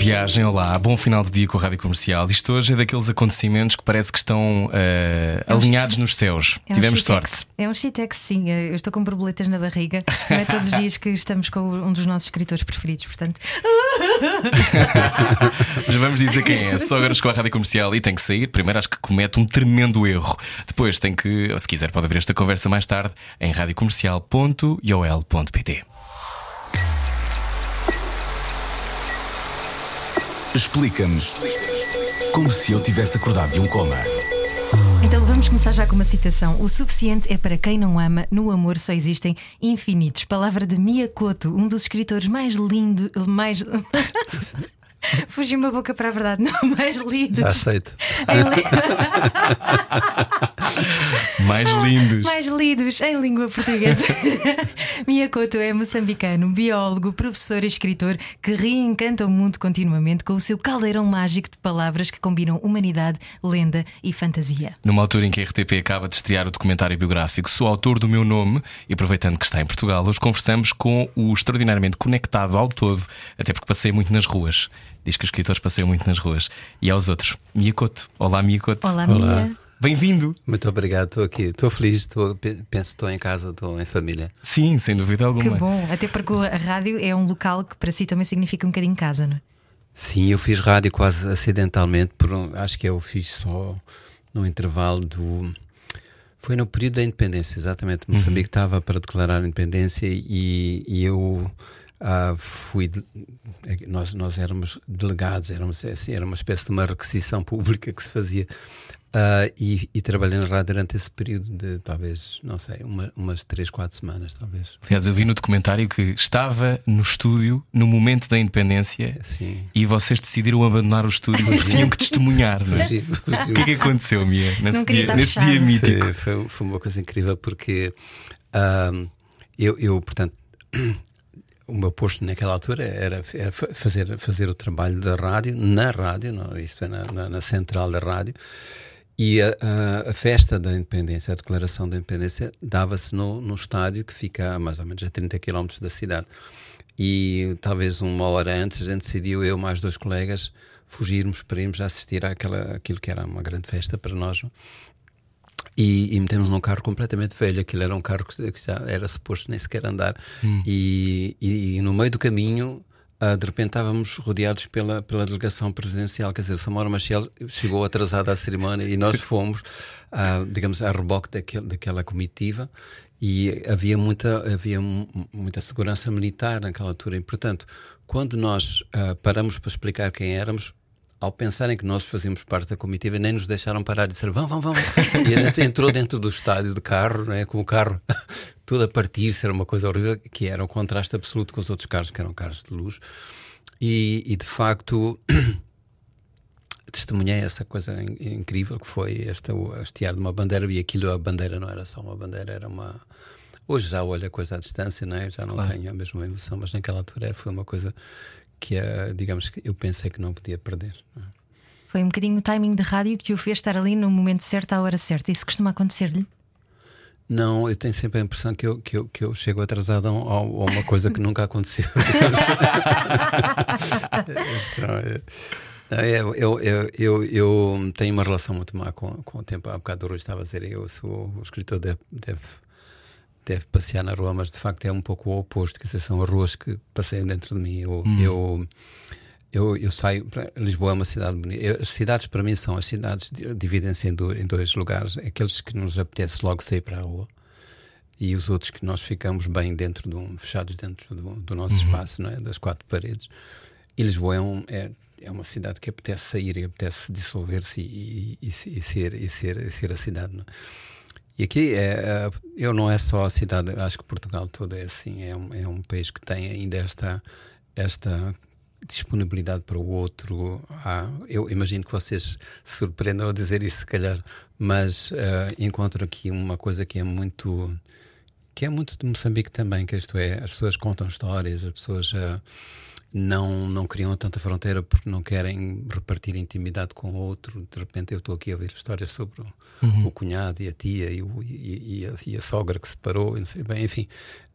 Viagem, olá, bom final de dia com a Rádio Comercial. Isto hoje é daqueles acontecimentos que parece que estão uh, alinhados nos céus. É um Tivemos sorte. É um shitex, sim. Eu estou com borboletas na barriga. Não é todos os dias que estamos com um dos nossos escritores preferidos, portanto. Mas vamos dizer quem é. Sogras com a Rádio Comercial e tem que sair. Primeiro, acho que comete um tremendo erro. Depois, tem que, se quiser, pode haver esta conversa mais tarde em radiocomercial.iol.pt. Explica-nos como se eu tivesse acordado de um coma. Então vamos começar já com uma citação. O suficiente é para quem não ama, no amor só existem infinitos. Palavra de Miyakoto, um dos escritores mais lindo, mais. Fugiu uma boca para a verdade, não mais lidos. Já aceito. Em Mais lindos. Mais lidos em língua portuguesa. Miyakoto é moçambicano, biólogo, professor e escritor que reencanta o mundo continuamente com o seu caldeirão mágico de palavras que combinam humanidade, lenda e fantasia. Numa altura em que a RTP acaba de estrear o documentário biográfico Sou autor do meu nome, e aproveitando que está em Portugal, hoje conversamos com o extraordinariamente conectado ao todo, até porque passei muito nas ruas. Diz que os escritores passeiam muito nas ruas. E aos outros, Miyakoto. Olá, Miyakoto. Olá, Olá. Mia. Bem-vindo. Muito obrigado, estou aqui. Estou feliz, estou, pe- penso que estou em casa, estou em família. Sim, sem dúvida Que alguma. bom, até porque a rádio é um local que para si também significa um bocadinho casa, não é? Sim, eu fiz rádio quase acidentalmente, por um- acho que eu fiz só no intervalo do. Foi no período da independência, exatamente. Moçambique estava para declarar a independência e, e eu ah, fui. de- Nós, nós éramos delegados, éramos, assim, era uma espécie de uma requisição pública que se fazia. Ah, e, e trabalhei na rádio durante esse período de talvez, não sei, uma- umas três, quatro semanas, talvez. Aliás, eu vi no documentário que estava no estúdio no momento da independência Sim. e vocês decidiram abandonar o estúdio porque tinham que testemunhar. Não é? Fugi- fugi- O que é que aconteceu, Mia, nesse dia, nesse dia mítico? Foi, foi, foi uma coisa incrível porque ahm, eu, eu, portanto, o meu posto naquela altura era, era fa- fazer, fazer o trabalho da rádio, na rádio, não, isto é, na, na, na central da rádio. E a, a- a festa da independência, a declaração da independência, dava-se no, no estádio que fica a mais ou menos a 30 km da cidade. E talvez uma hora antes a gente decidiu, eu mais dois colegas, fugirmos para irmos assistir àquela, àquilo que era uma grande festa para nós. E, e metemos num carro completamente velho. Aquilo era um carro que que já era suposto nem sequer andar. E, e- e no meio do caminho, ah, de repente estávamos rodeados pela, pela delegação presidencial. Quer dizer, Samora Machel chegou atrasada à cerimónia e nós fomos, ah, digamos, a reboque daquele, daquela comitiva. E havia muita, havia mu- muita segurança militar naquela altura. E, portanto, quando nós ah, paramos para explicar quem éramos, ao pensarem que nós fazíamos parte da comitiva, nem nos deixaram parar de dizer vão, vão, vão. E a gente entrou dentro do estádio de carro, né, com o carro todo a partir-se, era uma coisa horrível, que era um contraste absoluto com os outros carros, que eram carros de luz. E, e, de facto, testemunhei essa coisa in- incrível que foi esta, o hastear de uma bandeira, e aquilo, a bandeira não era só uma bandeira, era uma. Hoje já olho a coisa à distância, não é? já não Claro. tenho a mesma emoção, mas naquela altura foi uma coisa que, eh, digamos, que eu pensei que não podia perder. é? Foi um bocadinho o timing de rádio que o fez estar ali no momento certo, à hora certa. Isso costuma acontecer-lhe? Não, eu tenho sempre a impressão que eu, que eu, que eu chego atrasado a, um- a uma coisa que nunca aconteceu. Então, é- eu, eu, eu, eu, eu tenho uma relação muito má com, com o tempo. Há bocado o Rui estava a dizer, eu sou o escritor deve, deve, deve passear na rua, mas de facto é um pouco o oposto, dizer, são as ruas que passeiam dentro de mim. Eu, eu, eu, eu saio. Lisboa é uma cidade bonita. Eu- as cidades, para mim, são as cidades, di- dividem-se em, do- em dois lugares: aqueles que nos apetece logo sair para a rua e os outros que nós ficamos bem dentro de um, fechados dentro do, do nosso espaço, não é? das quatro paredes. E Lisboa é, um, é, é uma cidade que apetece sair e apetece dissolver-se e, e, e, e ser, e, ser, e ser a cidade. Não é? E aqui é, é, eu não é só a cidade, acho que Portugal todo é assim, é um, é um país que tem ainda esta, esta disponibilidade para o outro. Há, eu imagino que vocês se surpreendam a dizer isso, se calhar, mas uh, encontro aqui uma coisa que é muito que é muito de Moçambique também, que isto é, as pessoas contam histórias, as pessoas uh, não, não criam tanta fronteira porque não querem repartir intimidade com o outro. De repente eu estou aqui a ouvir histórias sobre o, uhum. o cunhado e a tia e, o, e, e, a, e, a, sogra que se separou, e não sei bem, enfim.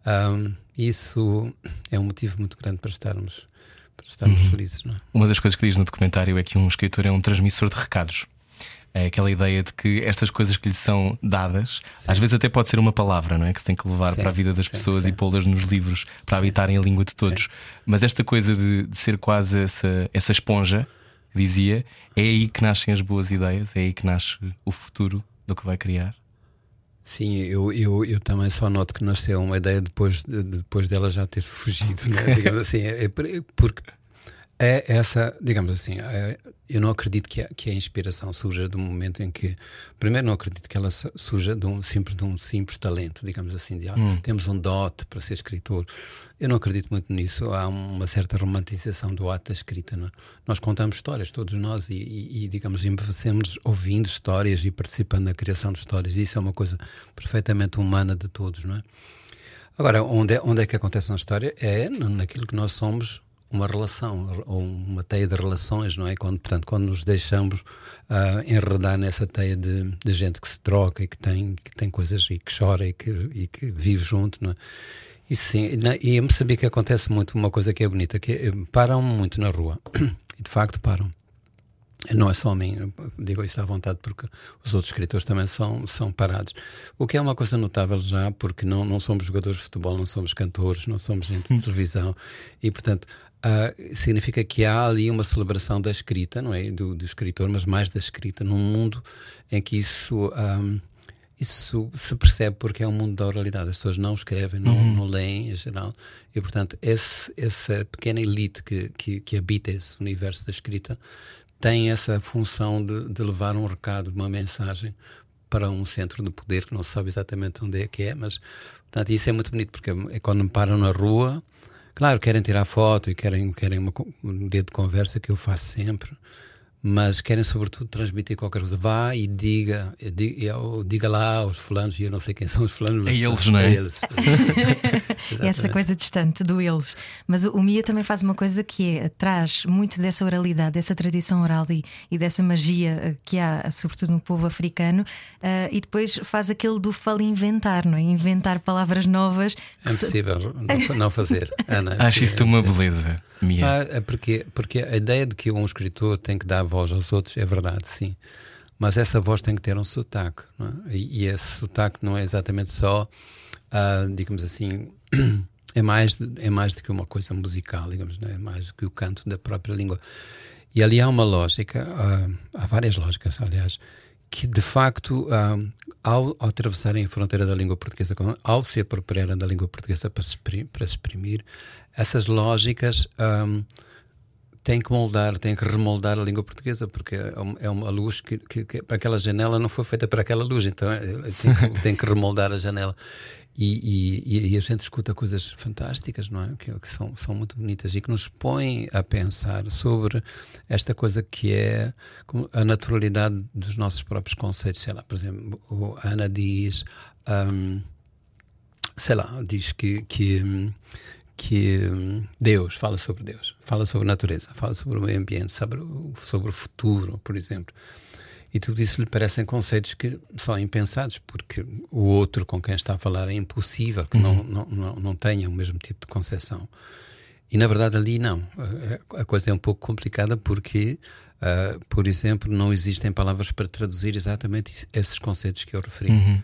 Um, isso é um motivo muito grande para estarmos, para estarmos uhum. felizes. É? Uma das coisas que diz no documentário é que um escritor é um transmissor de recados. É aquela ideia de que estas coisas que lhe são dadas, sim. às vezes até pode ser uma palavra, não é? Que se tem que levar sim, para a vida das sim, pessoas e pô-las nos livros para habitarem a língua de todos. Mas esta coisa de, de, ser quase essa, essa esponja, dizia, é aí que nascem as boas ideias, é aí que nasce o futuro do que vai criar. Sim, eu, eu, eu também só noto que nasceu uma ideia depois, de, depois dela já ter fugido, né? digamos assim, é, é porque é essa, digamos assim, é, eu não acredito que a, que a inspiração surja do momento em que, primeiro, não acredito que ela surja de um simples de um simples talento, digamos assim, de, ah, hum. temos um dote para ser escritor. Eu não acredito muito nisso. Há uma certa romantização do ato da escrita. É? Nós contamos histórias, todos nós, e, e, e digamos, envelhecemos ouvindo histórias e participando na criação de histórias. Isso é uma coisa perfeitamente humana de todos, não é? Agora, onde é, onde é que acontece na história? É naquilo que nós somos uma relação ou uma teia de relações, não é? Quando, portanto, quando nos deixamos uh, enredar nessa teia de, de, gente que se troca e que tem, que tem coisas e que chora e que, e que vive junto, não é? E sim, na, e em Moçambique acontece muito uma coisa que é bonita, que é, param muito na rua, e de facto param. Não é só a mim, digo isto à vontade porque os outros escritores também são, são parados. O que é uma coisa notável já, porque não, não somos jogadores de futebol, não somos cantores, não somos gente de televisão, e portanto uh, significa que há ali uma celebração da escrita, não é? Do, do escritor, mas mais da escrita, num mundo em que isso. Um, isso se percebe porque é um mundo da oralidade. As pessoas não escrevem, não, uhum. não leem em geral. E, portanto, esse, essa pequena elite que, que, que, habita esse universo da escrita tem essa função de, de, levar um recado, uma mensagem para um centro de poder que não se sabe exatamente onde é que é, mas portanto, isso é muito bonito porque é quando me param na rua Claro, querem tirar foto e querem, querem uma, um dedo de conversa que eu faço sempre, mas querem sobretudo transmitir qualquer coisa. Vá e diga, diga, diga lá aos fulanos, e eu não sei quem são os fulanos. É eles, não é? é eles. Essa coisa distante do eles. Mas o Mia também faz uma coisa que é, traz muito dessa oralidade, dessa tradição oral e, e dessa magia eh, que há, sobretudo no povo africano, uh, e depois faz aquele do fala inventar, não é? Inventar palavras novas. É impossível não, não fazer. Ana, Acho isso uma beleza. Mia. Ah, é porque, porque a ideia de que um escritor tem que dar voz aos outros é verdade, sim. Mas essa voz tem que ter um sotaque. É? E, e, esse sotaque não é exatamente só, uh, digamos assim, é mais, é mais do que uma coisa musical, digamos, é? é mais do que o canto da própria língua. E ali há uma lógica, uh, há várias lógicas, aliás, que de facto, ao, ao atravessarem a fronteira da língua portuguesa, ao se apropriarem da língua portuguesa para se, para se exprimir, essas lógicas têm que moldar, têm que remoldar a língua portuguesa, porque é uma é luz que, que, que aquela janela não foi feita para aquela luz, então é, tem que, tem que remoldar a janela. E, e, e, a gente escuta coisas fantásticas, não é? Que, que, são, são muito bonitas e que nos põem a pensar sobre esta coisa que é a naturalidade dos nossos próprios conceitos. Sei lá, por exemplo, a Ana diz, um, sei lá, diz que, que que hum, Deus fala sobre Deus, fala sobre a natureza, fala sobre o meio ambiente, sobre o, sobre o futuro, por exemplo. E tudo isso lhe parecem conceitos que são impensados, porque o outro com quem está a falar é impossível que uhum. não, não, não, tenha o mesmo tipo de concepção. E na verdade ali não. A, coisa é um pouco complicada porque, uh, por exemplo, não existem palavras para traduzir exatamente esses conceitos que eu referi. Uhum.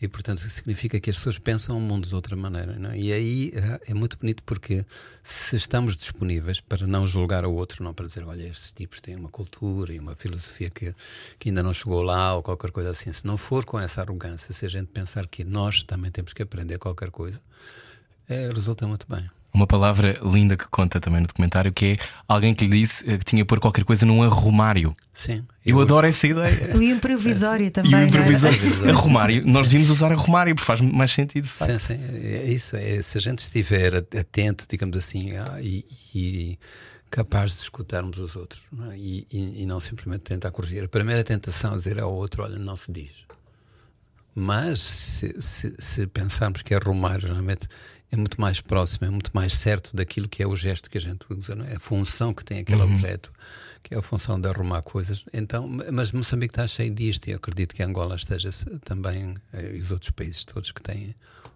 E, portanto, significa que as pessoas pensam o mundo de outra maneira. Não? É? E aí eh, é muito bonito porque se estamos disponíveis para não julgar o outro, não para dizer, olha, estes tipos têm uma cultura e uma filosofia que, que ainda não chegou lá ou qualquer coisa assim. Se não for com essa arrogância, se a gente pensar que nós também temos que aprender qualquer coisa, é, resulta muito bem. Uma palavra linda que conta também no documentário que é alguém que lhe disse eh, que tinha que pôr qualquer coisa num arrumário. Sim. Eu, eu adoro essa ideia. O improvisório também. E o improvisório. É? Arrumário. Sim, Nós devíamos usar arrumário porque faz mais sentido. Sim, sim. É isso. É, se a gente estiver atento, digamos assim, ah, e, e capaz de escutarmos os outros não é? e, e, e, não simplesmente tentar corrigir. A primeira tentação é dizer ao outro: olha, não se diz. Mas se, se, se pensarmos que arrumar geralmente é muito mais próximo, é muito mais certo daquilo que é o gesto que a gente usa, é? a função que tem aquele uhum. objeto, que é a função de arrumar coisas. Então, mas Moçambique está cheio disto e eu acredito que Angola esteja também, eh, e os outros países todos que têm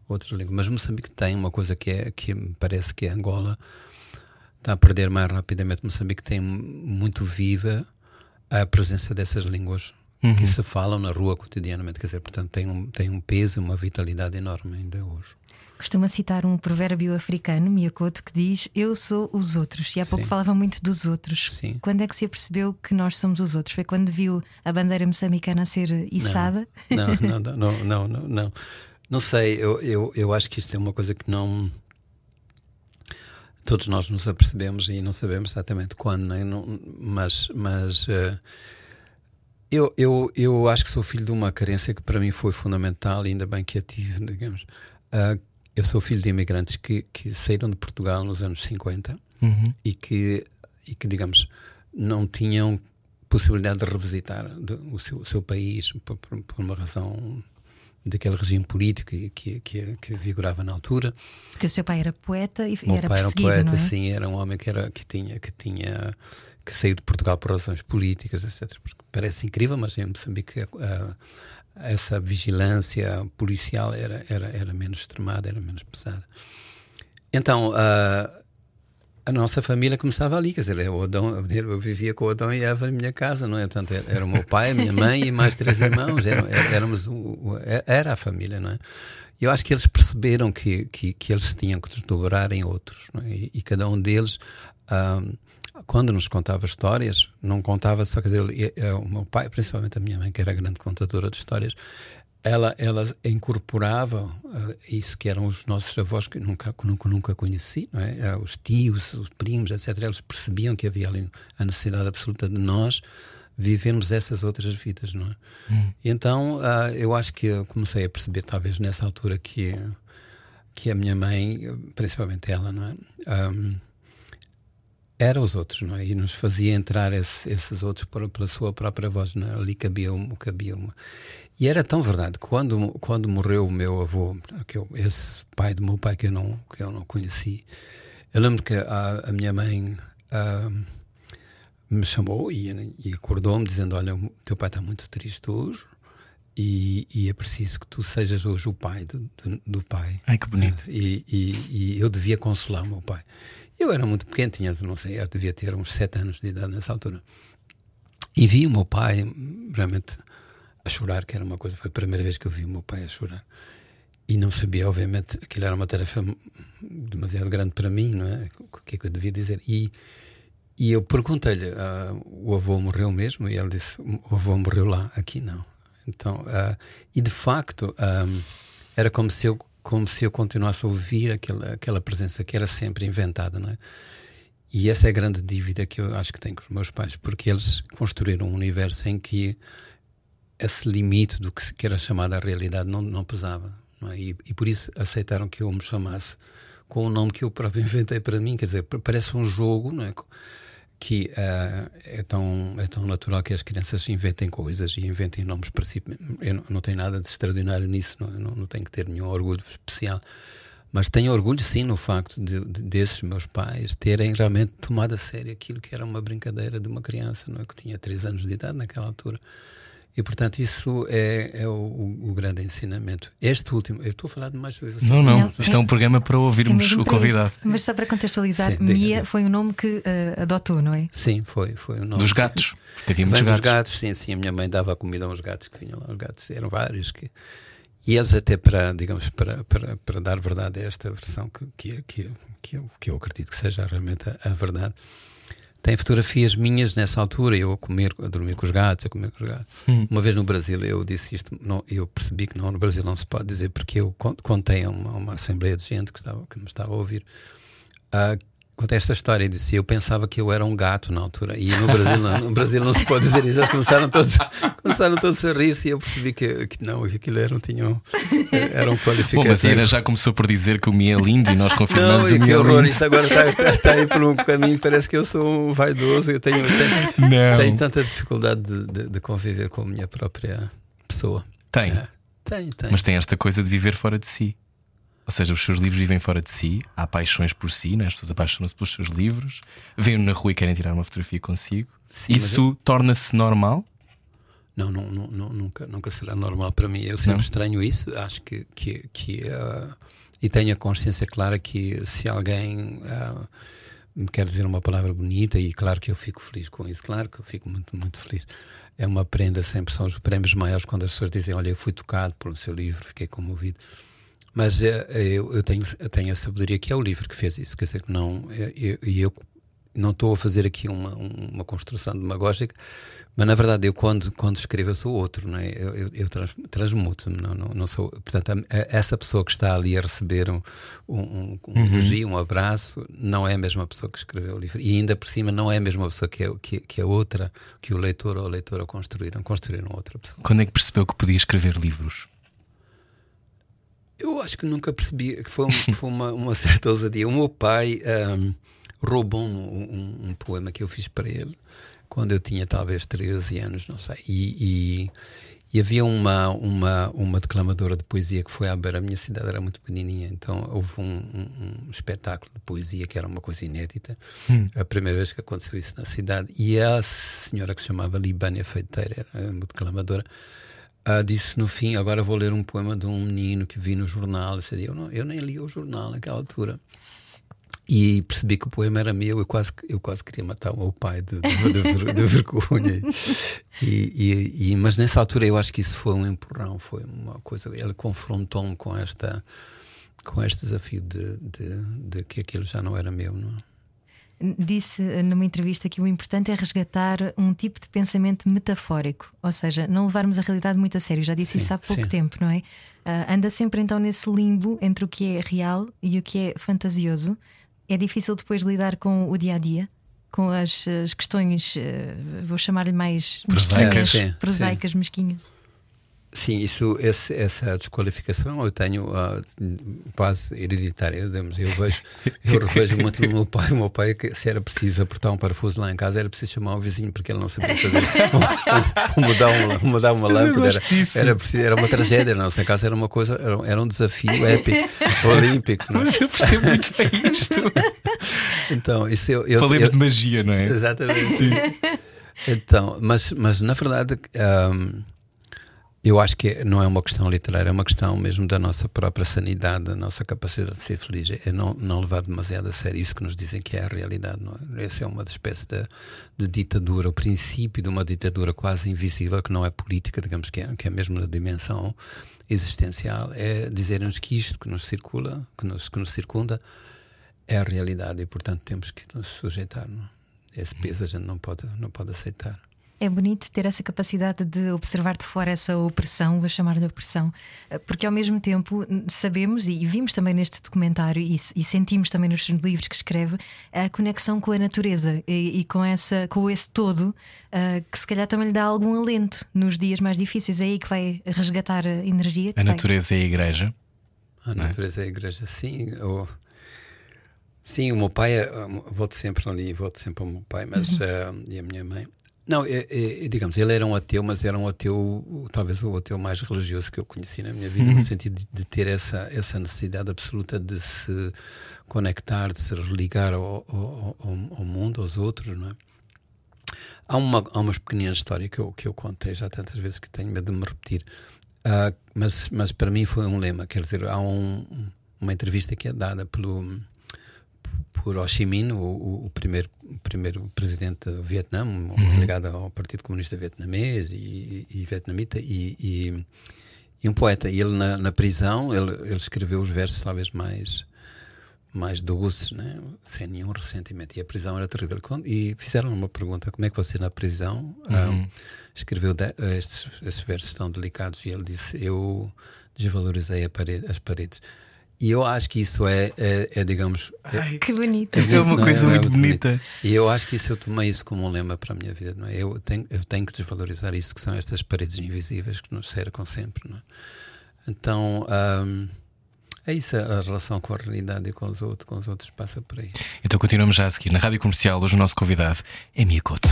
outras línguas. Mas Moçambique tem uma coisa que, é, que me parece que Angola está a perder mais rapidamente. Moçambique tem muito viva a presença dessas línguas uhum. que se falam na rua cotidianamente. Quer dizer, portanto, tem um, tem um peso, uma vitalidade enorme ainda hoje. Costuma citar um provérbio africano, Miyakoto, que diz: Eu sou os outros. E há pouco Sim. falava muito dos outros. Sim. Quando é que se apercebeu que nós somos os outros? Foi quando viu a bandeira moçambicana a ser içada? Não, não, não, não, não, não, não. Não sei, eu, eu, eu acho que isto é uma coisa que não. Todos nós nos apercebemos e não sabemos exatamente quando, nem, não, mas. mas uh, eu, eu, eu acho que sou filho de uma carência que para mim foi fundamental, e ainda bem que a tive, digamos. Uh, eu sou filho de imigrantes que, que saíram de Portugal nos anos 50 uhum. e, que, e que, digamos, não tinham possibilidade de revisitar de, o, seu, o, seu, país por, por, por, uma razão daquele regime político que, que, que, vigorava na altura. Porque o seu pai era poeta e Meu era pai era um poeta, é? sim, era um homem que, era, que tinha. Que tinha que saiu de Portugal por razões políticas, etc. Parece incrível, mas em Moçambique a, essa vigilância policial era, era, era menos extremada, era menos pesada. Então, uh, a nossa família começava ali, quer dizer, o Adão, eu vivia com o Adão e Eva na minha casa, não é? Portanto, era o meu pai, a minha mãe e mais três irmãos, era, éramos era a família, não é? Eu acho que eles perceberam que, que, que eles tinham que desdobrar em outros, é? e, e, cada um deles. Uh, quando nos contava histórias, não contava só, quer dizer, eh, o meu pai, principalmente a minha mãe, que era grande contadora de histórias, ela, ela incorporava uh, isso que eram os nossos avós que nunca, nunca, nunca conheci, não é? Uh, os tios, os primos, etc. Eles percebiam que havia ali a necessidade absoluta de nós vivermos essas outras vidas, não é? Hum. Então uh, eu acho que eu comecei a perceber, talvez nessa altura, que, que a minha mãe, principalmente ela, não é? Um, era os outros, não é? E nos fazia entrar esse, esses outros por, pela sua própria voz, não é? Ali cabia uma, cabia uma. E era tão verdade que quando, quando morreu o meu avô, que eu, esse pai do meu pai que eu não, que eu não conheci, eu lembro que a, a minha mãe uh, me chamou e, e acordou-me dizendo: Olha, o teu pai está muito triste hoje. E, e, é preciso que tu sejas hoje o pai do, do, do pai. Ai, que bonito. E, e, e eu devia consolar o meu pai. Eu era muito pequeno, tinha, não sei, eu devia ter uns sete anos de idade nessa altura. E vi o meu pai realmente a chorar, que era uma coisa, foi a primeira vez que eu vi o meu pai a chorar. E não sabia, obviamente, aquilo era uma tarefa demasiado grande para mim, não é? O que é que eu devia dizer? E, e eu perguntei-lhe: uh, o avô morreu mesmo? E ele disse: o avô morreu lá, aqui não. Então, uh, e de facto, um, ah, era como se eu como se eu continuasse a ouvir aquela, aquela presença que era sempre inventada, não é? E essa é a grande dívida que eu acho que tenho com os meus pais, porque eles construíram um universo em que esse limite do que era chamada a realidade não, não pesava. Não é? e, e, por isso aceitaram que eu me chamasse com o nome que eu próprio inventei para mim. Quer dizer, parece um jogo, não é? Que uh, é, tão, é tão natural que as crianças inventem coisas e inventem nomes para si. Eu não, tenho nada de extraordinário nisso, não, não, não tenho que ter nenhum orgulho especial. Mas tenho orgulho, sim, no facto de, de, desses meus pais terem realmente tomado a sério aquilo que era uma brincadeira de uma criança, não é? que tinha 3 anos de idade naquela altura. E, portanto, isso é, é o, o, grande ensinamento. Este último, eu estou a falar de mais vezes. Não, não, não, isto é um programa para ouvirmos o convidado. Mas só para contextualizar, Sim, Mia foi o nome que uh, adotou, não é? Sim, foi, foi o nome. Dos gatos, porque havia muitos gatos. Dos gatos, sim, sim. A minha mãe dava comida aos gatos que vinham lá. Os gatos eram vários. Que, e eles, até para, digamos, para, para, para dar verdade a esta versão, que, que, que, que, eu, que eu acredito que seja realmente a, a verdade tem fotografias minhas nessa altura, eu a comer, a dormir com os gatos, a comer com os gatos. Hum. Uma vez no Brasil eu disse isto, não, eu percebi que não, no Brasil não se pode dizer, porque eu contei a uma, uma assembleia de gente que, estava, que me estava a ouvir, uh, Conta esta história disse: Eu pensava que eu era um gato na altura. E no Brasil não, no Brasil não se pode dizer isso. Eles começaram todos, começaram todos a rir-se e eu percebi que, que não, aquilo eram, tinham, eram qualificativos. Bom, mas a Ana já começou por dizer que o Mi é lindo e nós confirmamos não, o Mi que é horror, lindo. isso agora está, está aí por um caminho. Parece que eu sou um vaidoso. Eu tenho, tenho, Não. tenho tanta dificuldade de, de, de conviver com a minha própria pessoa. Tem, É. Tenho, tenho. mas tem esta coisa de viver fora de si. Ou seja, os seus livros vivem fora de si, há paixões por si, né? as pessoas apaixonam-se pelos seus livros, vêm-no na rua e querem tirar uma fotografia consigo. Sim, Isso torna-se normal? Não, não, não, nunca, nunca será normal para mim. Eu sempre Não? estranho isso. Acho que. que, que ah, e tenho a consciência clara que se alguém ah, me quer dizer uma palavra bonita, e claro que eu fico feliz com isso, claro que eu fico muito, muito feliz. É uma prenda, sempre são os prémios maiores quando as pessoas dizem: Olha, eu fui tocado por um seu livro, fiquei comovido. Mas eh, eu, eu, tenho, eu tenho a sabedoria que é o livro que fez isso. Quer dizer, que não. E eu, eu, não estou a fazer aqui uma, uma construção demagógica, mas na verdade eu quando, quando escrevo eu sou outro, não é? eu, eu, eu trans, transmuto-me, não, não, não sou. Portanto, a, a, essa pessoa que está ali a receber um, um, um Uhum. elogio, um abraço, não é a mesma pessoa que escreveu o livro. E ainda por cima não é a mesma pessoa que, é, que, que a outra, que o leitor ou a leitora construíram, construíram outra pessoa. Quando é que percebeu que podia escrever livros? Eu acho que nunca percebi que foi, foi uma, uma certa ousadia. O meu pai um, roubou-me um, um, poema que eu fiz para ele quando eu tinha talvez 13 anos, não sei. E, e, e, havia uma, uma, uma declamadora de poesia que foi à beira. A minha cidade era muito pequenininha, então houve um, um espetáculo de poesia que era uma coisa inédita. Hum. A primeira vez que aconteceu isso na cidade. E a senhora que se chamava Libânia Feiteira, era uma declamadora. Uh, disse no fim: Agora vou ler um poema de um menino que vi no jornal. Eu, não, eu nem li o jornal naquela altura. E percebi que o poema era meu. Eu quase, eu quase queria matar o meu pai de, de, de, de vergonha. E, e, e, mas nessa altura eu acho que isso foi um empurrão. Foi uma coisa. Ele confrontou-me com, esta, com este desafio de, de, que aquilo já não era meu. Não é? Disse numa entrevista que o importante é resgatar um tipo de pensamento metafórico, ou seja, não levarmos a realidade muito a sério. Já disse sim, isso há pouco sim. tempo, não é? Uh, anda sempre então nesse limbo entre o que é real e o que é fantasioso. É difícil depois lidar com o dia a dia, com as, as questões, uh, vou chamar-lhe mais prosaicas, mesquinhas, prosaicas mesquinhas. Sim, isso, esse, essa desqualificação eu tenho uh, quase hereditária. Eu vejo, eu revejo muito no meu pai. O meu pai, que se era preciso apertar um parafuso lá em casa, era preciso chamar o vizinho porque ele não sabia fazer. mudar, uma, mudar uma lâmpada era, era, preciso, era uma tragédia. Não, em casa era uma coisa, era, era um desafio épico, olímpico. Não? Mas eu percebo muito bem isto. então, isso eu, eu Falemos eu, de magia, não é? Exatamente. Sim. Então, mas, mas na verdade. Um, eu acho que não é uma questão literária, é uma questão mesmo da nossa própria sanidade, da nossa capacidade de ser feliz. É não, não levar demasiado a sério isso que nos dizem que é a realidade. Não é? Essa é uma espécie de, de, ditadura, o princípio de uma ditadura quase invisível, que não é política, digamos que é, que é mesmo na dimensão existencial. É dizer-nos que isto que nos circula, que nos, que nos circunda, é a realidade e, portanto, temos que nos sujeitar. Não? é? Esse peso a gente não pode, não pode aceitar. É bonito ter essa capacidade de observar de fora essa opressão, vou chamar de opressão, porque ao mesmo tempo sabemos e vimos também neste documentário e, e sentimos também nos livros que escreve a conexão com a natureza e, e com, essa, com esse todo uh, que se calhar também lhe dá algum alento nos dias mais difíceis. É aí que vai resgatar a energia. A natureza é a igreja. A natureza é a igreja, sim. Eu... Sim, o meu pai, volto sempre ali, volto sempre ao meu pai mas, uhum. uh, e a minha mãe. Não, é, é, digamos, ele era um ateu, mas era um ateu, talvez o ateu mais religioso que eu conheci na minha vida, uhum. no sentido de, de, ter essa, essa necessidade absoluta de se conectar, de se religar ao, ao, ao, mundo, aos outros, não é? Há, uma, há umas pequeninas histórias que eu, que eu contei já tantas vezes que tenho medo de me repetir, uh, mas, mas para mim foi um lema, quer dizer, há um, uma entrevista que é dada pelo por Ho Chi Minh, o, o primeiro, o primeiro presidente do Vietnã, uhum. ligado ao Partido Comunista Vietnamês e, e vietnamita, e, e, e, um poeta. E ele, na, na prisão, ele, ele, escreveu os versos talvez mais, mais doces, né? sem nenhum ressentimento. E a prisão era terrível. E fizeram uma pergunta: como é que você, na prisão, Uhum. um, escreveu de, estes, estes versos tão delicados? E ele disse: Eu desvalorizei parede, as paredes. E eu acho que isso é, é, é, digamos. É, Que bonito. Isso é uma não coisa não muito bonita. bonito. E eu acho que isso eu tomei isso como um lema para a minha vida, não é? Eu tenho, eu tenho que desvalorizar isso que são estas paredes invisíveis que nos cercam sempre, não é? Então, ahm, é isso, a relação com a realidade e com os outros, com os outros passa por aí. Então continuamos já a seguir. Na Rádio Comercial, hoje o nosso convidado é Mia Couto.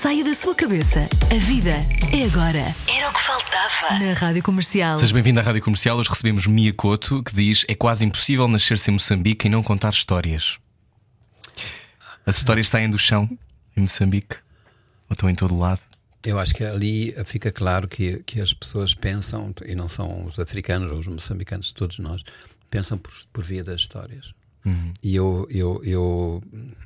Saia da sua cabeça. A vida é agora. Era o que faltava. Na Rádio Comercial. Seja bem-vindo à Rádio Comercial. Hoje recebemos Mia Couto, que diz: É quase impossível nascer-se em Moçambique e não contar histórias. As histórias saem do chão em Moçambique ou estão em todo lado. Eu acho que ali fica claro que, que as pessoas pensam, e não são os africanos ou os moçambicanos, todos nós, pensam por, por via das histórias. E eu, eu, eu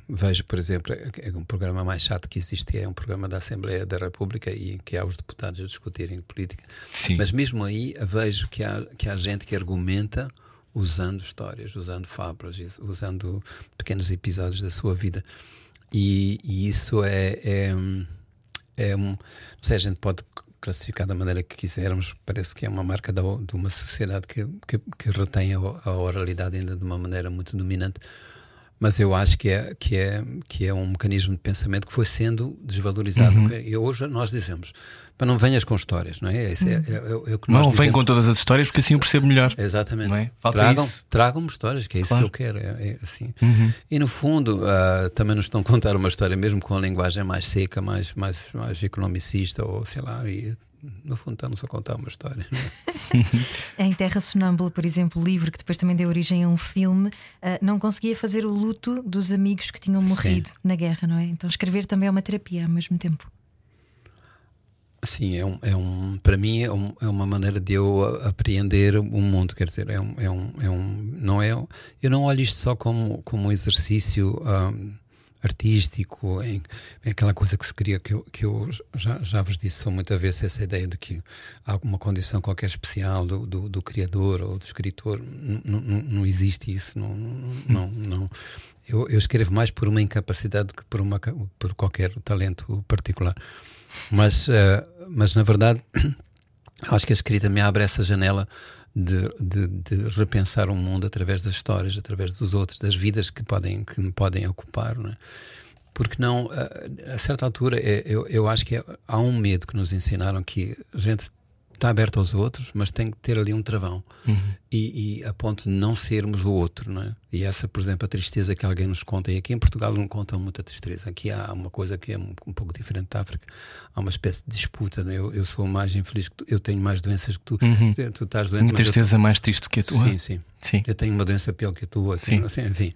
vejo, por exemplo, é um programa mais chato que existe é um programa da Assembleia da República e que há os deputados a discutirem política. Sim. Mas mesmo aí vejo que há, que há gente que argumenta usando histórias, usando fábulas, usando pequenos episódios da sua vida. E, e isso é, é, é um. Não sei, a gente pode classificar da maneira que quisermos, parece que é uma marca da, de uma sociedade que, que, que retém a, a oralidade ainda de uma maneira muito dominante. Mas eu acho que é, que, é, que é um mecanismo de pensamento que foi sendo desvalorizado. Uhum. E hoje nós dizemos: para não venhas com histórias, não é? Esse é, é, é que nós Não vem com todas as histórias porque assim eu percebo melhor. Exatamente. Não é? Falta Tragam, isso. tragam-me histórias, que é isso Claro. Uhum. que eu quero. É, é assim. E no fundo, ah, também nos estão a contar uma história, mesmo com a linguagem mais seca, mais, mais, mais economicista, ou sei lá, e no fundo estamos a contar uma história. é? Em Terra Sonâmbula, por exemplo, o livro que depois também deu origem a um filme, ah, não conseguia fazer o luto dos amigos que tinham Sim. morrido na guerra, não é? Então escrever também é uma terapia ao mesmo tempo. Sim, é um, é um, para mim é, um- é uma maneira de eu apreender o mundo, quer dizer, é um, é um, é um não é, eu não olho isto só como, como um exercício ahm, artístico, em, em aquela coisa que se cria, que eu, que eu já, já vos disse, sou muitas vezes essa ideia de que há alguma condição qualquer especial do, do, do criador ou do escritor, não existe isso, não, não, não. Eu, eu escrevo mais por uma incapacidade que por, uma, por qualquer talento particular. Mas, eh, mas na verdade, acho que a escrita me abre essa janela de, de, de repensar o mundo através das histórias, através dos outros, das vidas que, podem, que me podem ocupar. Não é? Porque não, a, a certa altura, é- eu, eu acho que é- há um medo que nos ensinaram que a gente está aberto aos outros, mas tem que ter ali um travão. E, e a ponto de não sermos o outro, não é? E essa, por exemplo, a tristeza que alguém nos conta, e aqui em Portugal não contam muita tristeza. Aqui há uma coisa que é um, um pouco diferente da África. Há uma espécie de disputa, é? eu, eu sou mais infeliz que tu, eu tenho mais doenças que tu, tu estás doente, eu tristeza mais triste do que a tua. Sim, sim. Sim. Eu tenho uma doença pior que a tua, assim, Sim. assim, enfim.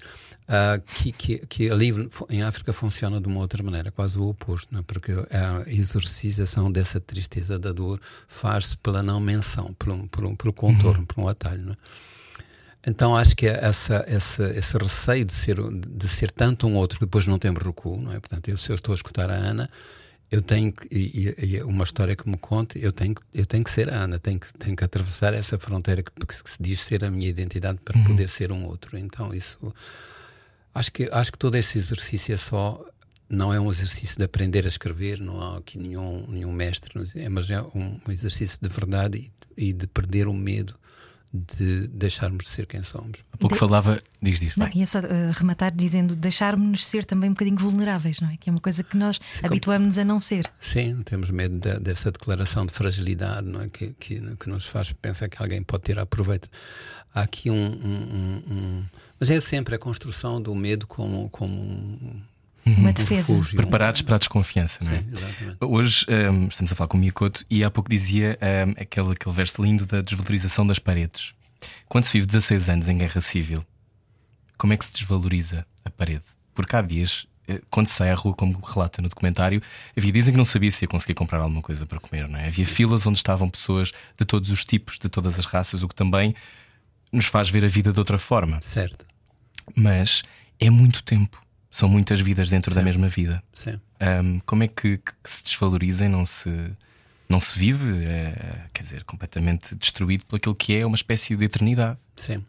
Ah, que, que, que ali em África funciona de uma outra maneira, quase o oposto, não é? porque a exorcização dessa tristeza da dor faz-se pela não menção, por um, por um, por um contorno, por um atalho. Não é? Então acho que essa, essa, esse receio de ser, de ser tanto um outro que depois não temos recuo, não é? Portanto, eu, se eu estou a escutar a Ana, eu tenho que, e, e- e uma história que me conte, eu tenho, que- eu tenho que ser a Ana, tenho que, tenho que atravessar essa fronteira que, que se diz ser a minha identidade para poder ser um outro. Então, isso acho que, acho que todo esse exercício é só. Não é um exercício de aprender a escrever, não há aqui nenhum, nenhum mestre, mas é um, um exercício de verdade e, e de perder o medo de deixarmos de ser quem somos. Há pouco falava. Diz, diz. Não, e é só ah, rematar dizendo deixarmos-nos ser também um bocadinho vulneráveis, não é? Que é uma coisa que nós como- habituamos-nos a não ser. Sim, temos medo da- dessa declaração de fragilidade não é? que, que, que nos faz pensar que alguém pode tirar proveito. Há aqui um, um- um- um- Mas é sempre a construção do medo como, como um, Uma um defesa. refúgio. Preparados para a desconfiança, não é? Sim, exatamente. Hoje hum, estamos a falar com o Miyakoto e há pouco dizia hum, aquele, aquele verso lindo da desvalorização das paredes. Quando se vive 16 anos em guerra civil, como é que se desvaloriza a parede? Porque há dias, eh, quando se sai à rua, como relata no documentário, havia dizem que não sabia se ia conseguir comprar alguma coisa para comer, não é? Havia filas onde estavam pessoas de todos os tipos, de todas as raças, o que também nos faz ver a vida de outra forma. Certo, Mas é muito tempo. São muitas vidas dentro da mesma vida. sim. Ahm, como é que, que se desvaloriza e não se, não se vive, eh, quer dizer, completamente destruído por aquilo que é uma espécie de eternidade? Sim.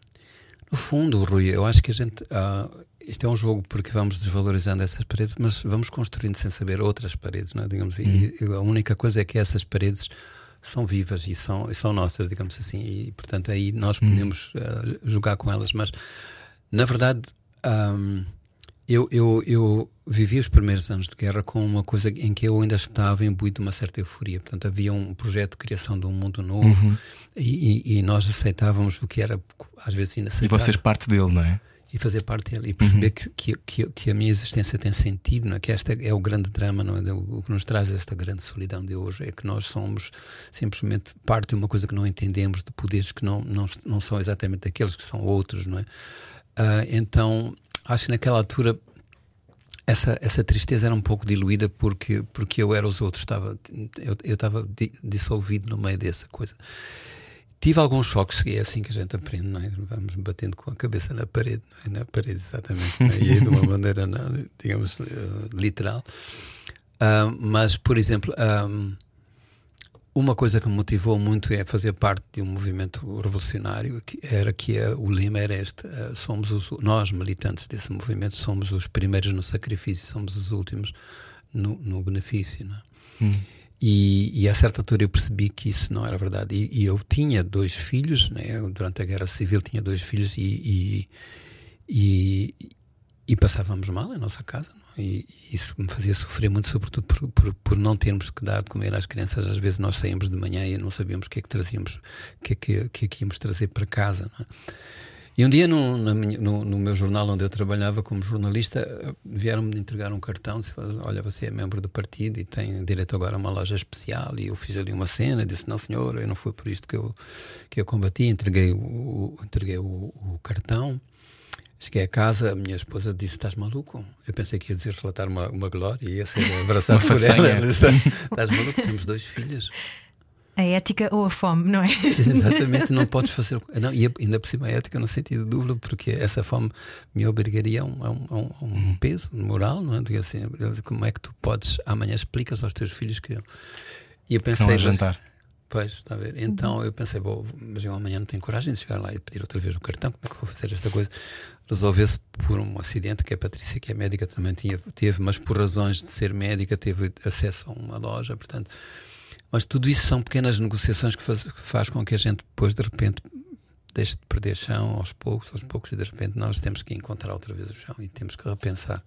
No fundo, Rui, eu acho que a gente. ah, isto é um jogo porque vamos desvalorizando essas paredes, mas vamos construindo sem saber outras paredes, não é? Digamos, e- e a única coisa é que essas paredes são vivas e são, e são nossas, digamos assim, e portanto aí nós podemos uh, jogar com elas, mas na verdade. Um, eu, eu, eu vivi os primeiros anos de guerra com uma coisa em que eu ainda estava imbuído de uma certa euforia. Portanto, havia um projeto de criação de um mundo novo Uhum. e, e- e nós aceitávamos o que era, às vezes, E inaceitável. vocês parte dele, não é? E fazer parte dele e perceber que, que, que, que a minha existência tem sentido, não é? que este é o grande drama, não é? o que nos traz esta grande solidão de hoje é que nós somos simplesmente parte de uma coisa que não entendemos, de poderes que não, não, não são exatamente aqueles que são outros, não é? Ah, então, acho que naquela altura essa, essa tristeza era um pouco diluída porque, porque eu era os outros, estava, eu estava di- dissolvido no meio dessa coisa. Tive alguns choques, e é assim que a gente aprende, não é? Vamos batendo com a cabeça na parede, não é? na parede, exatamente, é? e de uma maneira, não, digamos, eh, literal. Ah, mas, por exemplo, ah, uma coisa que me motivou muito é fazer parte de um movimento revolucionário, que era que eh, o lema era este: eh, somos os, nós, militantes desse movimento, somos os primeiros no sacrifício, somos os últimos no, no benefício. É? E, e a certa altura eu percebi que isso não era verdade. E, e eu tinha dois filhos, né? Durante a Guerra Civil tinha dois filhos e, e, e passávamos mal em nossa casa. E, e isso me fazia sofrer muito, sobretudo por, por, por não termos que dar de comer às crianças. Às vezes nós saímos de manhã e não sabíamos o que é que trazíamos, o que é que, que, é que íamos trazer para casa. é? E um dia, no, minha- no, no meu jornal onde eu trabalhava como jornalista, vieram-me entregar um cartão. disse, Olha, você é membro do partido e tem direito agora a uma loja especial. E eu fiz ali uma cena. Disse: Não, senhor, eu não foi por isto que eu, que eu combati. Entreguei, o- entreguei o, o cartão. Cheguei a casa, a minha esposa disse: Estás maluco? Eu pensei que ia dizer relatar uma, uma glória e ia ser abraçado por ela. façanha. Ela disse, Estás maluco? Temos dois filhos. A ética ou a fome, não é? Exatamente, não podes fazer. Não, e ainda por cima a ética no sentido duplo, porque essa fome me obrigaria a um, a um, a um- a um peso moral, não é? Digo assim, como é que tu podes, amanhã explicas aos teus filhos que. E eu pensei. Não é mas- jantar. Pois, está a ver. Então eu pensei, vou, mas eu amanhã não tenho coragem de chegar lá e pedir outra vez o cartão, como é que vou fazer esta coisa? Resolveu-se por um acidente que a Patrícia, que é médica, também tinha, teve, mas por razões de ser médica, teve acesso a uma loja, portanto. Mas tudo isso são pequenas negociações que faz, que faz com que a gente depois, de repente, deixe de perder chão aos poucos, aos poucos, e de repente nós temos que encontrar outra vez o chão e temos que repensar.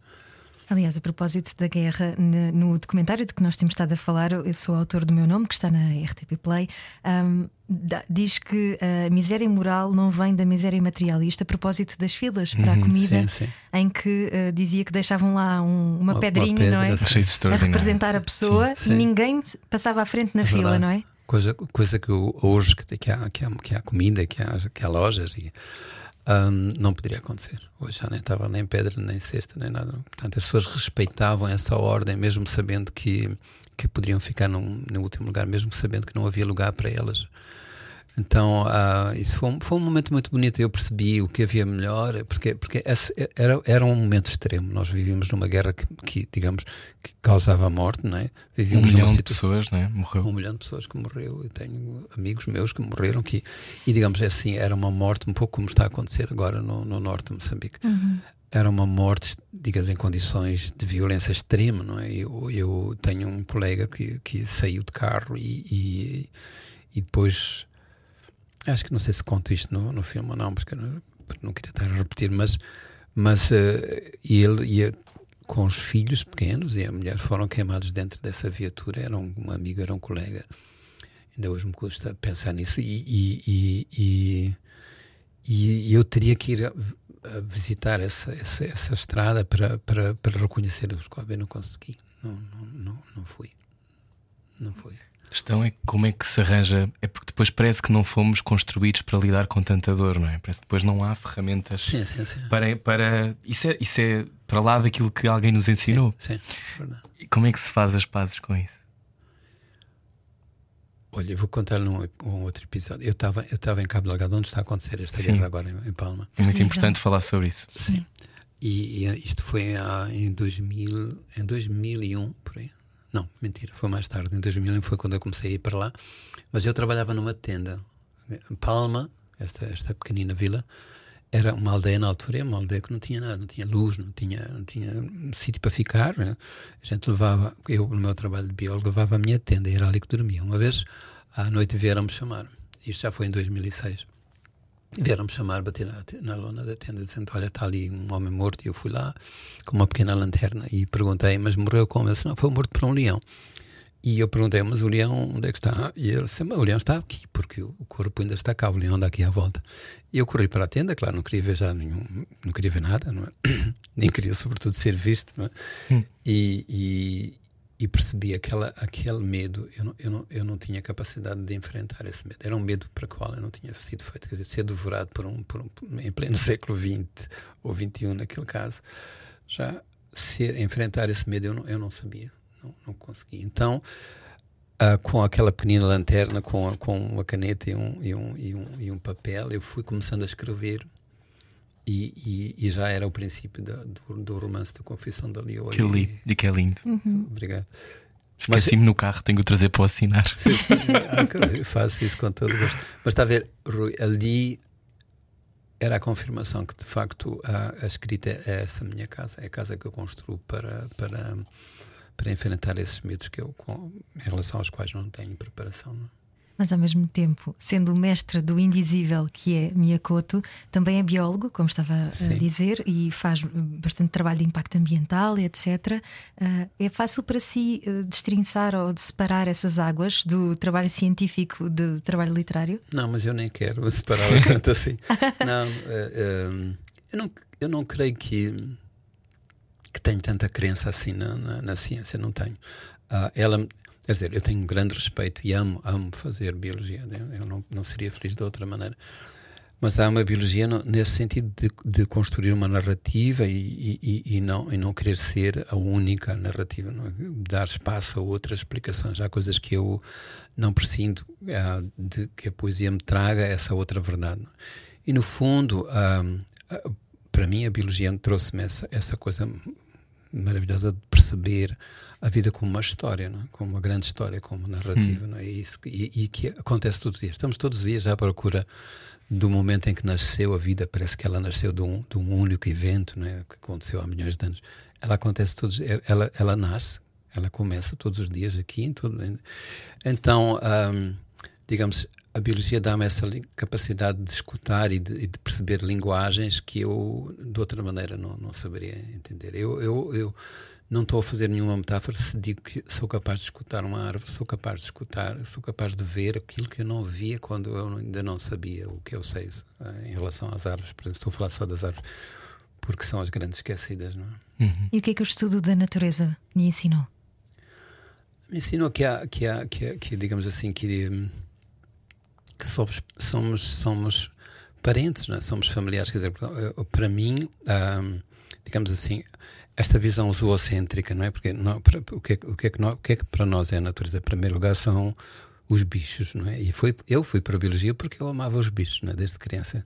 Aliás, a propósito da guerra, no documentário de que nós temos estado a falar, eu sou autor do meu nome, que está na RTP Play, da- diz que a miséria moral não vem da miséria materialista a propósito das filas para a comida, Sim, sim. em que ah, dizia que deixavam lá um- uma, Uma- uma pedrinha, pedra, não é? A representar a pessoa Sim, e ninguém passava à frente na É fila, não é? Coisa, coisa que hoje que, que, há, que, há, que há comida, que há, que há lojas, e, ahm, não poderia acontecer. Hoje já nem estava nem pedra, nem cesta, nem nada. Portanto, as pessoas respeitavam essa ordem, mesmo sabendo que, que poderiam ficar num, no último lugar, mesmo sabendo que não havia lugar para elas. Então, ah, isso foi um, foi um momento muito bonito. Eu percebi o que havia melhor, porque, porque esse era, era um momento extremo. Nós vivíamos numa guerra que, que, digamos, que causava a morte, não é? Um Vivíamos milhão numa de pessoas, né? Morreu. um milhão de pessoas que morreu. Eu tenho amigos meus que morreram que e digamos é assim era uma morte um pouco como está a acontecer agora no, no norte de Moçambique. Era uma morte, digas, em condições de violência extrema, não é? Eu, eu tenho um colega que, que saiu de carro e, e, e depois acho que não sei se conto isto no, no filme ou não, porque não, porque não queria estar a repetir, mas, mas eh, ele ia com os filhos pequenos e a mulher foram queimados dentro dessa viatura. Era um, um amigo, era um colega. Ainda hoje me custa pensar nisso. E, e, e, e, e eu teria que ir a, a visitar essa, essa, essa estrada para, para, para reconhecer os corpos. Eu não consegui. Não, não, não, não fui. Não fui. A questão é como é que se arranja. É porque depois parece que não fomos construídos para lidar com tanta dor, não é? Parece que depois não há ferramentas Sim, sim, sim. para. para... Isso, é, isso é para lá daquilo que alguém nos ensinou. Sim, é verdade. E como é que se faz as pazes com isso? Olha, eu vou contar num um outro episódio. Eu estava eu estava em Cabo Delgado, onde está a acontecer esta Sim. guerra agora em, em Palma. É muito importante falar sobre isso. Sim. E, e isto foi em, 2000, em 2001, por aí. Não, mentira, foi mais tarde. Em 2001 foi quando eu comecei a ir para lá. Mas eu trabalhava numa tenda. Palma, esta, esta pequenina vila, era uma aldeia na altura, uma aldeia que não tinha nada, não tinha luz, não tinha, não tinha sítio para ficar. né? A gente levava, eu no meu trabalho de biólogo, levava a minha tenda, e era ali que dormia. Uma vez À noite vieram-me chamar. Isto já foi em 2006. Vieram-me chamar, bater na, na lona da tenda, dizendo: Olha, está ali um homem morto. E eu fui lá com uma pequena lanterna e perguntei: Mas morreu como? Ele disse: Não, foi morto por um leão. E eu perguntei: Mas o leão onde é que está? E ele disse: O leão está aqui, porque o corpo ainda está cá, o leão anda aqui à volta. E eu corri para a tenda, claro, não queria ver já nenhum, não queria ver nada, não é? nem queria, sobretudo, ser visto. Não é? Hum. E, e, e percebi aquela, aquele medo. Eu não, eu, não, eu não tinha capacidade de enfrentar esse medo. Era um medo para o qual eu não tinha sido feito. Quer dizer, ser devorado por um, por um em pleno século XX ou XXI, naquele caso, já ser, enfrentar esse medo eu não, eu não sabia. Não, não consegui. Então, uh, com aquela pequenina lanterna, com, com uma caneta e um, e, um, e, um, e um papel, eu fui começando a escrever e, e, e, já era o princípio da, do, do, romance da Confissão da Leo. Que li, e que é lindo. Uhum. Obrigado. Esqueci-me no carro, tenho que o trazer para o assinar. Ah, eu faço isso com todo gosto. Mas está a ver, Rui, ali era a confirmação que de facto a, a, escrita é essa minha casa, é a casa que eu construo para, para, para enfrentar esses medos que eu, com, em relação aos quais não tenho preparação. Não? Mas ao mesmo tempo, sendo o mestre do indizível que é Miyakoto, também é biólogo, como estava Sim. a dizer, e faz bastante trabalho de impacto ambiental, etc. Uh, é fácil para si destrinçar ou de separar essas águas do trabalho científico do trabalho literário? Não, mas eu nem quero separá-las tanto assim. não, eu não, eu não creio que que tenho tanta crença assim na, na, na ciência, não tenho. ela Quer dizer, eu tenho um grande respeito e amo, amo fazer biologia. Eu não, não seria feliz de outra maneira. Mas há uma biologia no, nesse sentido de, de, construir uma narrativa e, e, e, não, e não querer ser a única narrativa, não? É? dar espaço a outras explicações. Há coisas que eu não prescindo de que a poesia me traga essa outra verdade. É? E no fundo, uh, para mim, a biologia trouxe-me essa, essa coisa maravilhosa de perceber a vida como uma história, é? como uma grande história, como uma narrativa, hum. não é? E, isso, e, e, que acontece todos os dias. Estamos todos os dias à procura do momento em que nasceu a vida, parece que ela nasceu de um, de um único evento, não é? que aconteceu há milhões de anos. Ela acontece todos, ela, ela nasce, ela começa todos os dias aqui. Em tudo. Então, um, digamos, a biologia dá-me essa capacidade de escutar e de, e de, perceber linguagens que eu, de outra maneira, não, não saberia entender. Eu, eu, eu não estou a fazer nenhuma metáfora se digo que sou capaz de escutar uma árvore, sou capaz de escutar, sou capaz de ver aquilo que eu não via quando eu ainda não sabia o que eu sei eh, em relação às árvores. Por exemplo, estou a falar só das árvores porque são as grandes esquecidas. Não é? Uhum. E o que é que o estudo da natureza me ensinou? Me ensinou que há, que, há, que, há, que digamos assim, que, que somos, somos, somos parentes, não é? somos familiares. Quer dizer, para mim, digamos assim, esta visão zoocêntrica, não é? Porque não, para, o, que é, o, que é que nós, o que é que para nós é a natureza? Em primeiro lugar, são os bichos, não é? E foi, eu fui para a biologia porque eu amava os bichos, não é? desde criança.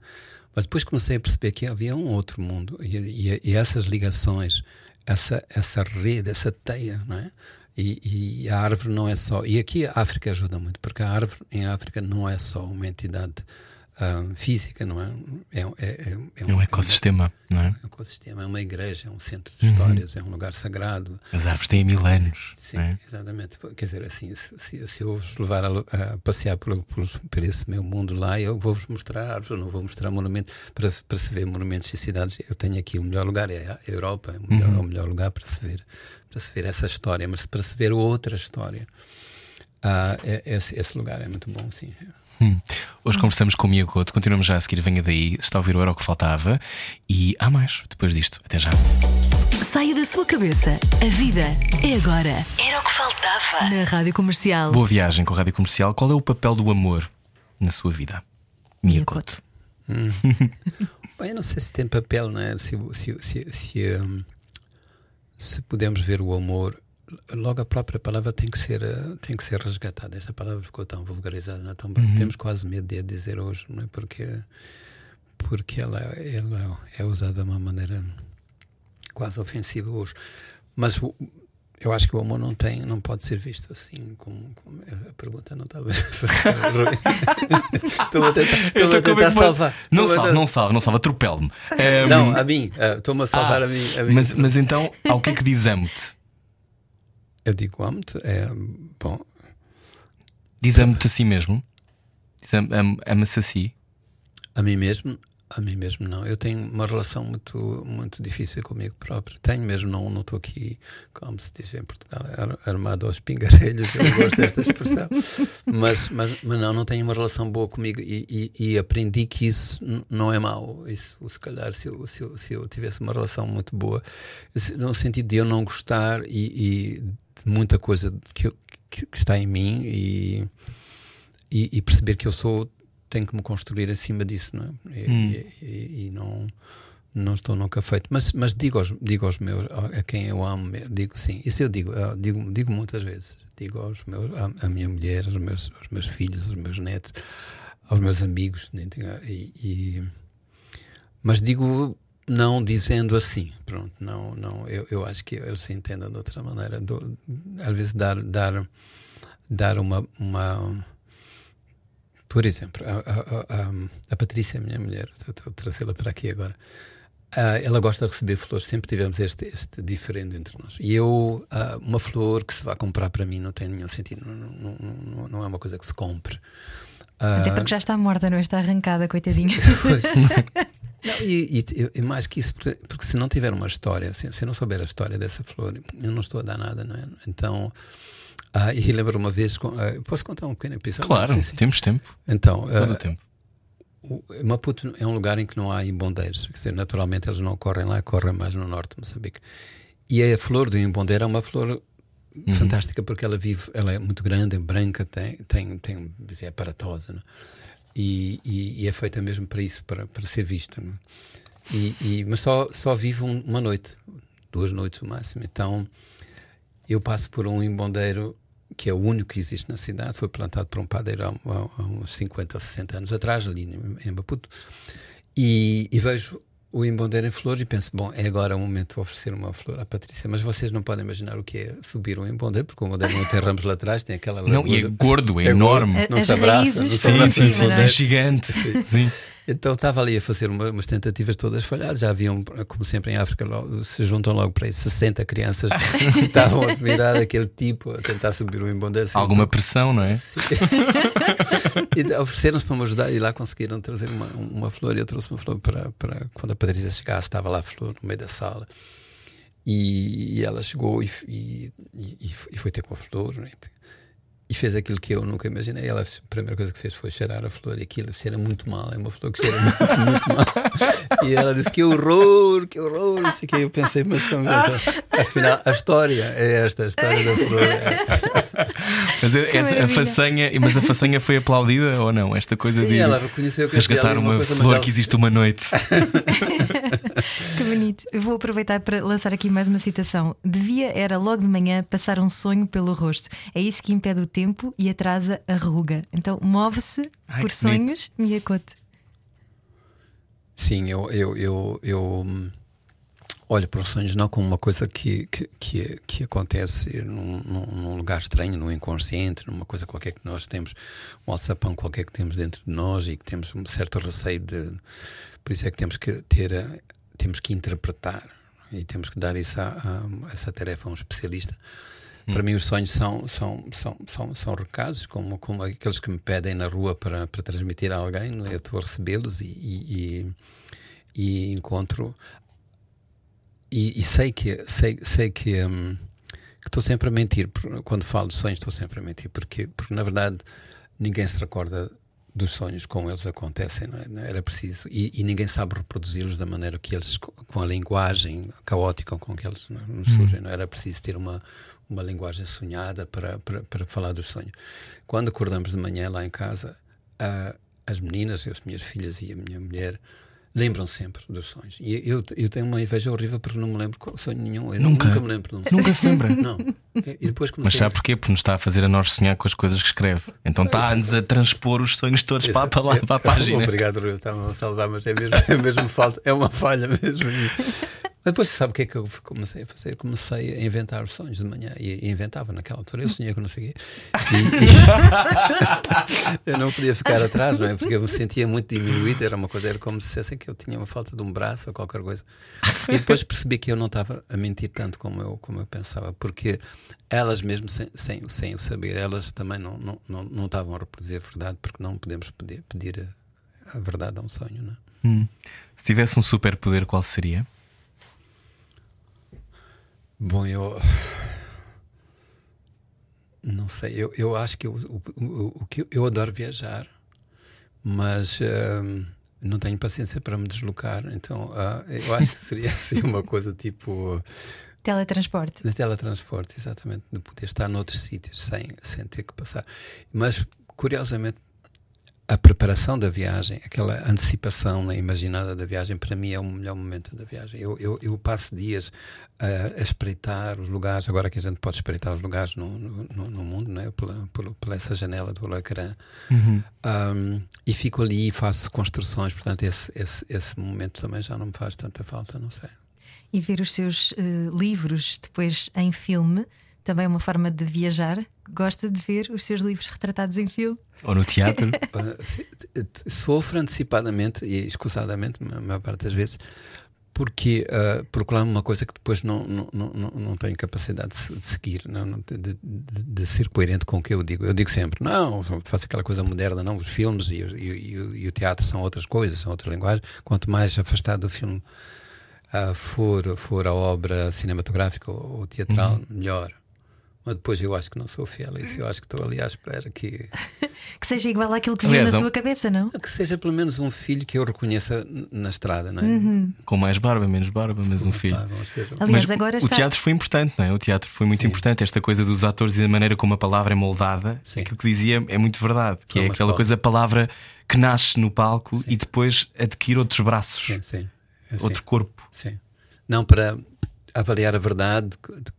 Mas depois comecei a perceber que havia um outro mundo e, e, e essas ligações, essa, essa rede, essa teia, não é? E, e, a árvore não é só. E aqui a África ajuda muito, porque a árvore em África não é só uma entidade uh, física, não é? É, é, é, é um, ecossistema, é não é? É um ecossistema, é uma igreja, é um centro de histórias, uhum. é um lugar sagrado. As árvores têm mil anos. Sim, é? exatamente. Quer dizer, assim, se, se eu vos levar a, a passear por, por, por, esse meu mundo lá, eu vou-vos mostrar árvores, não vou mostrar monumentos para, para se ver monumentos e cidades. Eu tenho aqui o melhor lugar, é a Europa, é o melhor, uhum. é o melhor lugar para se ver, para se ver essa história, mas para se ver outra história. Ah, esse, esse lugar é muito bom, sim. Hum. Hoje conversamos com o Miyakoto, continuamos já a seguir, venha daí, está a ouvir o Era o que Faltava e há mais depois disto. Até já. Saia da sua cabeça, a vida é agora. Era o que faltava na Rádio Comercial. Boa viagem com a Rádio Comercial. Qual é o papel do amor na sua vida? Miyakoto. Hum. Bem, eu não sei se tem papel, não é? Se, se, se, se, um, se podemos ver o amor logo a própria palavra tem que ser eh, tem que ser resgatada. Esta palavra ficou tão vulgarizada, é? tão uhum. temos quase medo de a dizer hoje, não é? Porque porque ela ela é usada de uma maneira quase ofensiva hoje. Mas o, eu acho que o amor não tem, não pode ser visto assim como, como a pergunta não estava. estou a tentar, estou a tentar salvar. Não salva, não salva, não salva, atropelo-me. Um, não, a mim, uh, estou-me a salvar ah, a, mim, a mim. Mas, mas então, ao que é que diz amo-te? Eu digo amo-te, é bom. Diz amo-te a si mesmo? Diz am- am- ama-se a si? A mim mesmo, a mim mesmo não. Eu tenho uma relação muito, muito difícil comigo próprio. Tenho mesmo, não não estou aqui, como se diz em Portugal, ar- armado aos pingarelhos. Eu gosto desta expressão. Mas, mas, mas não, não tenho uma relação boa comigo e, e- e aprendi que isso não é mau. Isso, se calhar, se eu, se, eu, se eu tivesse uma relação muito boa, no sentido de eu não gostar e, e de muita coisa que, eu- que, que está em mim e e, e perceber que eu sou tenho que me construir acima disso não é? e, e- e- e não não estou nunca feito. Mas mas digo aos digo aos meus a quem eu amo digo sim isso eu digo eu digo digo muitas vezes. Digo aos meus à, minha mulher aos meus aos meus filhos aos meus netos aos meus amigos e, e- mas digo não dizendo assim pronto não não eu, eu acho que eles se entendam de outra maneira. Do- às vezes dar dar dar uma, uma por exemplo, a, a, a, a Patrícia, a minha mulher, estou a trazê-la para aqui agora. ah, ela gosta de receber flores, sempre tivemos este, este diferente entre nós. E eu, ah, uma flor que se vá comprar para mim não tem nenhum sentido, não, não, não, não- é uma coisa que se compre. Ah, Até porque já está morta, não é? Está arrancada, coitadinha. E, e- e mais que isso, porque, porque se não tiver uma história, se, se eu não souber a história dessa flor, eu não estou a dar nada, não é? Então, ah, e lembro uma vez, ah, posso contar um pequeno episódio? Claro, Sim, sim. temos tempo, Então, todo o tempo. o- Maputo é um lugar em que não há imbondeiros, quer dizer, naturalmente eles não correm lá, correm mais no norte de Moçambique. E a flor do imbondeiro é uma flor fantástica porque ela vive, ela é muito grande, é branca, tem, tem, tem é aparatosa, né? e, e, e é feita mesmo para isso, para, para ser vista. né? E, e, mas só, só vive um- uma noite, duas noites no máximo. Então eu passo por um imbondeiro que é o único que existe na cidade, foi plantado por um padeiro há, há- há uns 50 ou 60 anos atrás, ali em, Maputo, e, e vejo o imbondeiro em flor e penso, bom, é agora o momento de oferecer uma flor à Patrícia, mas vocês não podem imaginar o que é subir um imbondeiro, porque o imbondeiro não tem ramos laterais, tem aquela Não, e é gordo, é enorme. gordo, não As se abraça, não se abraça em cima, não é? É gigante. Sim. Então estava ali a fazer uma- umas tentativas todas falhadas. Já haviam, como sempre em África, logo- se juntam logo para aí 60 crianças que estavam a admirar aquele tipo a tentar subir um embondeiro. assim, Alguma pressão, não é? Sim. e ofereceram-se para me ajudar e lá conseguiram trazer uma, uma flor. E eu trouxe uma flor para, para quando a Patrícia chegasse, estava lá a flor no meio da sala. E, e ela chegou e, e, e, e foi ter com a flor. né? E fez aquilo que eu nunca imaginei. Ela, a primeira coisa que fez foi cheirar a flor e aquilo cheira muito mal. É uma flor que cheira muito, muito mal. E ela disse: Que horror, que horror. Isso aqui. Eu pensei, mas também. Afinal, a história é esta: a história da flor. É, Mas, é- essa- a façanha, mas a façanha foi aplaudida ou não? Esta coisa Sim, de ela reconheceu que resgatar uma, coisa, mas flor ela- que existe uma noite. Bonito. Eu vou aproveitar para lançar aqui mais uma citação. Devia era logo de manhã passar um sonho pelo rosto. É isso que impede o tempo e atrasa a ruga. Então move-se por bonito. sonhos, Miyakoto. Sim, eu, eu, eu, eu olho para os sonhos não como uma coisa que, que, que, que acontece num, num, num lugar estranho, no inconsciente, numa coisa qualquer que nós temos, um alçapão qualquer que temos dentro de nós e que temos um certo receio de. Por isso é que temos que ter, a- temos que interpretar e temos que dar isso a, a- essa tarefa a um especialista. Para mim, os sonhos são, são, são, são, são recados, como, como aqueles que me pedem na rua para, para transmitir a alguém. não é? Eu estou a recebê-los e, e, e- encontro. E, e sei que sei, sei que hum, estou sempre a mentir. Quando falo de sonhos, estou sempre a mentir, porque, porque na verdade ninguém se recorda dos sonhos como eles acontecem, não é? Era preciso, e, e ninguém sabe reproduzi-los da maneira que eles, co- com a linguagem caótica com que eles é? nos surgem, não é? Era preciso ter uma, uma linguagem sonhada para, para, para falar dos sonhos. Quando acordamos de manhã lá em casa, ah, as meninas, as minhas filhas e a minha mulher lembram sempre dos sonhos. E eu, eu tenho uma inveja horrível porque não me lembro qual- sonho nenhum. Eu Nunca? nunca me lembro de um sonho. Nunca se lembra. Não. E depois Mas comecei sabe porquê? Porque nos está a fazer a nós sonhar com as coisas que escreve. Então está-nos a transpor os sonhos todos para, para lá, para a página. Obrigado, Rui, está-me a salvar, mas é mesmo, é mesmo falta, é uma falha mesmo. Depois sabe o que é que eu comecei a fazer? Comecei a inventar os sonhos de manhã e, inventava naquela altura. Eu sonhei que não sei e eu não podia ficar atrás, não é? Porque eu me sentia muito diminuído. Era uma coisa, era como se dissessem que eu tinha uma falta de um braço ou qualquer coisa. E depois percebi que eu não estava a mentir tanto como eu, como eu pensava, porque elas mesmo sem, sem, sem o saber, elas também não, não, não, não estavam a reproduzir a verdade, porque não podemos pedir, pedir a, a verdade a um sonho, não é? Hum. Se tivesse um superpoder, qual seria? Bom, eu. Não sei, eu, eu acho que eu, o, o, o que eu adoro viajar, mas hum, não tenho paciência para me deslocar, então ah, eu acho que seria assim uma coisa tipo. Teletransporte. De teletransporte, exatamente, de poder estar noutros sítios sem, sem ter que passar. Mas, curiosamente, a preparação da viagem, aquela antecipação né, imaginada da viagem, para mim é o melhor momento da viagem. Eu, eu, eu passo dias a, a, espreitar os lugares, agora que a gente pode espreitar os lugares no, no, no mundo, né, pela, pela, pela, essa janela do Lacaran, uhum. um, e fico ali e faço construções, portanto, esse, esse, esse momento também já não me faz tanta falta, não sei. E ver os seus uh, livros depois em filme também é uma forma de viajar? Gosta de ver os seus livros retratados em filme? Ou no teatro? uh, sofro antecipadamente e escusadamente, a maior parte das vezes, porque uh, proclamo uma coisa que depois não, não, não, não tenho capacidade de, de seguir, não, de, de, de, ser coerente com o que eu digo. Eu digo sempre, não, faço aquela coisa moderna, não, os filmes e, e, e, e o teatro são outras coisas, são outras linguagens. Quanto mais afastado do filme uh, for, for a obra cinematográfica ou, ou teatral, uhum. melhor. Mas depois eu acho que não sou fiel a isso. Eu acho que estou ali à espera que. que seja igual àquilo que viu na sua cabeça, não? Que seja pelo menos um filho que eu reconheça na estrada, não é? Uhum. Com mais barba, menos barba, mas um filho. Aliás, mas agora o, está... teatro foi importante, não é? O teatro foi muito Sim. importante. Esta coisa dos atores e da maneira como a palavra é moldada, Sim. aquilo que dizia é muito verdade. Que é aquela coisa, a palavra que nasce no palco Sim. e depois adquire outros braços, Sim, sim. É outro corpo. Sim. Não, para avaliar a verdade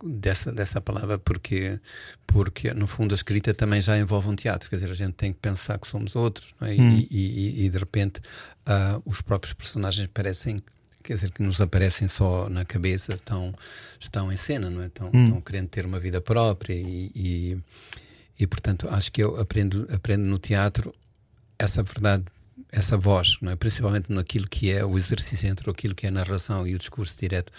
dessa, dessa palavra, porque, porque no fundo a escrita também já envolve um teatro, quer dizer, a gente tem que pensar que somos outros, é? hum. e, e, e, de repente uh, os próprios personagens parecem. Quer dizer, que nos aparecem só na cabeça, estão, estão em cena, não é? Estão, hum. estão querendo ter uma vida própria e, e, e, portanto, acho que eu aprendo, aprendo no teatro essa verdade essa voz, não é? principalmente naquilo que é o exercício entre aquilo que é a narração e o discurso direto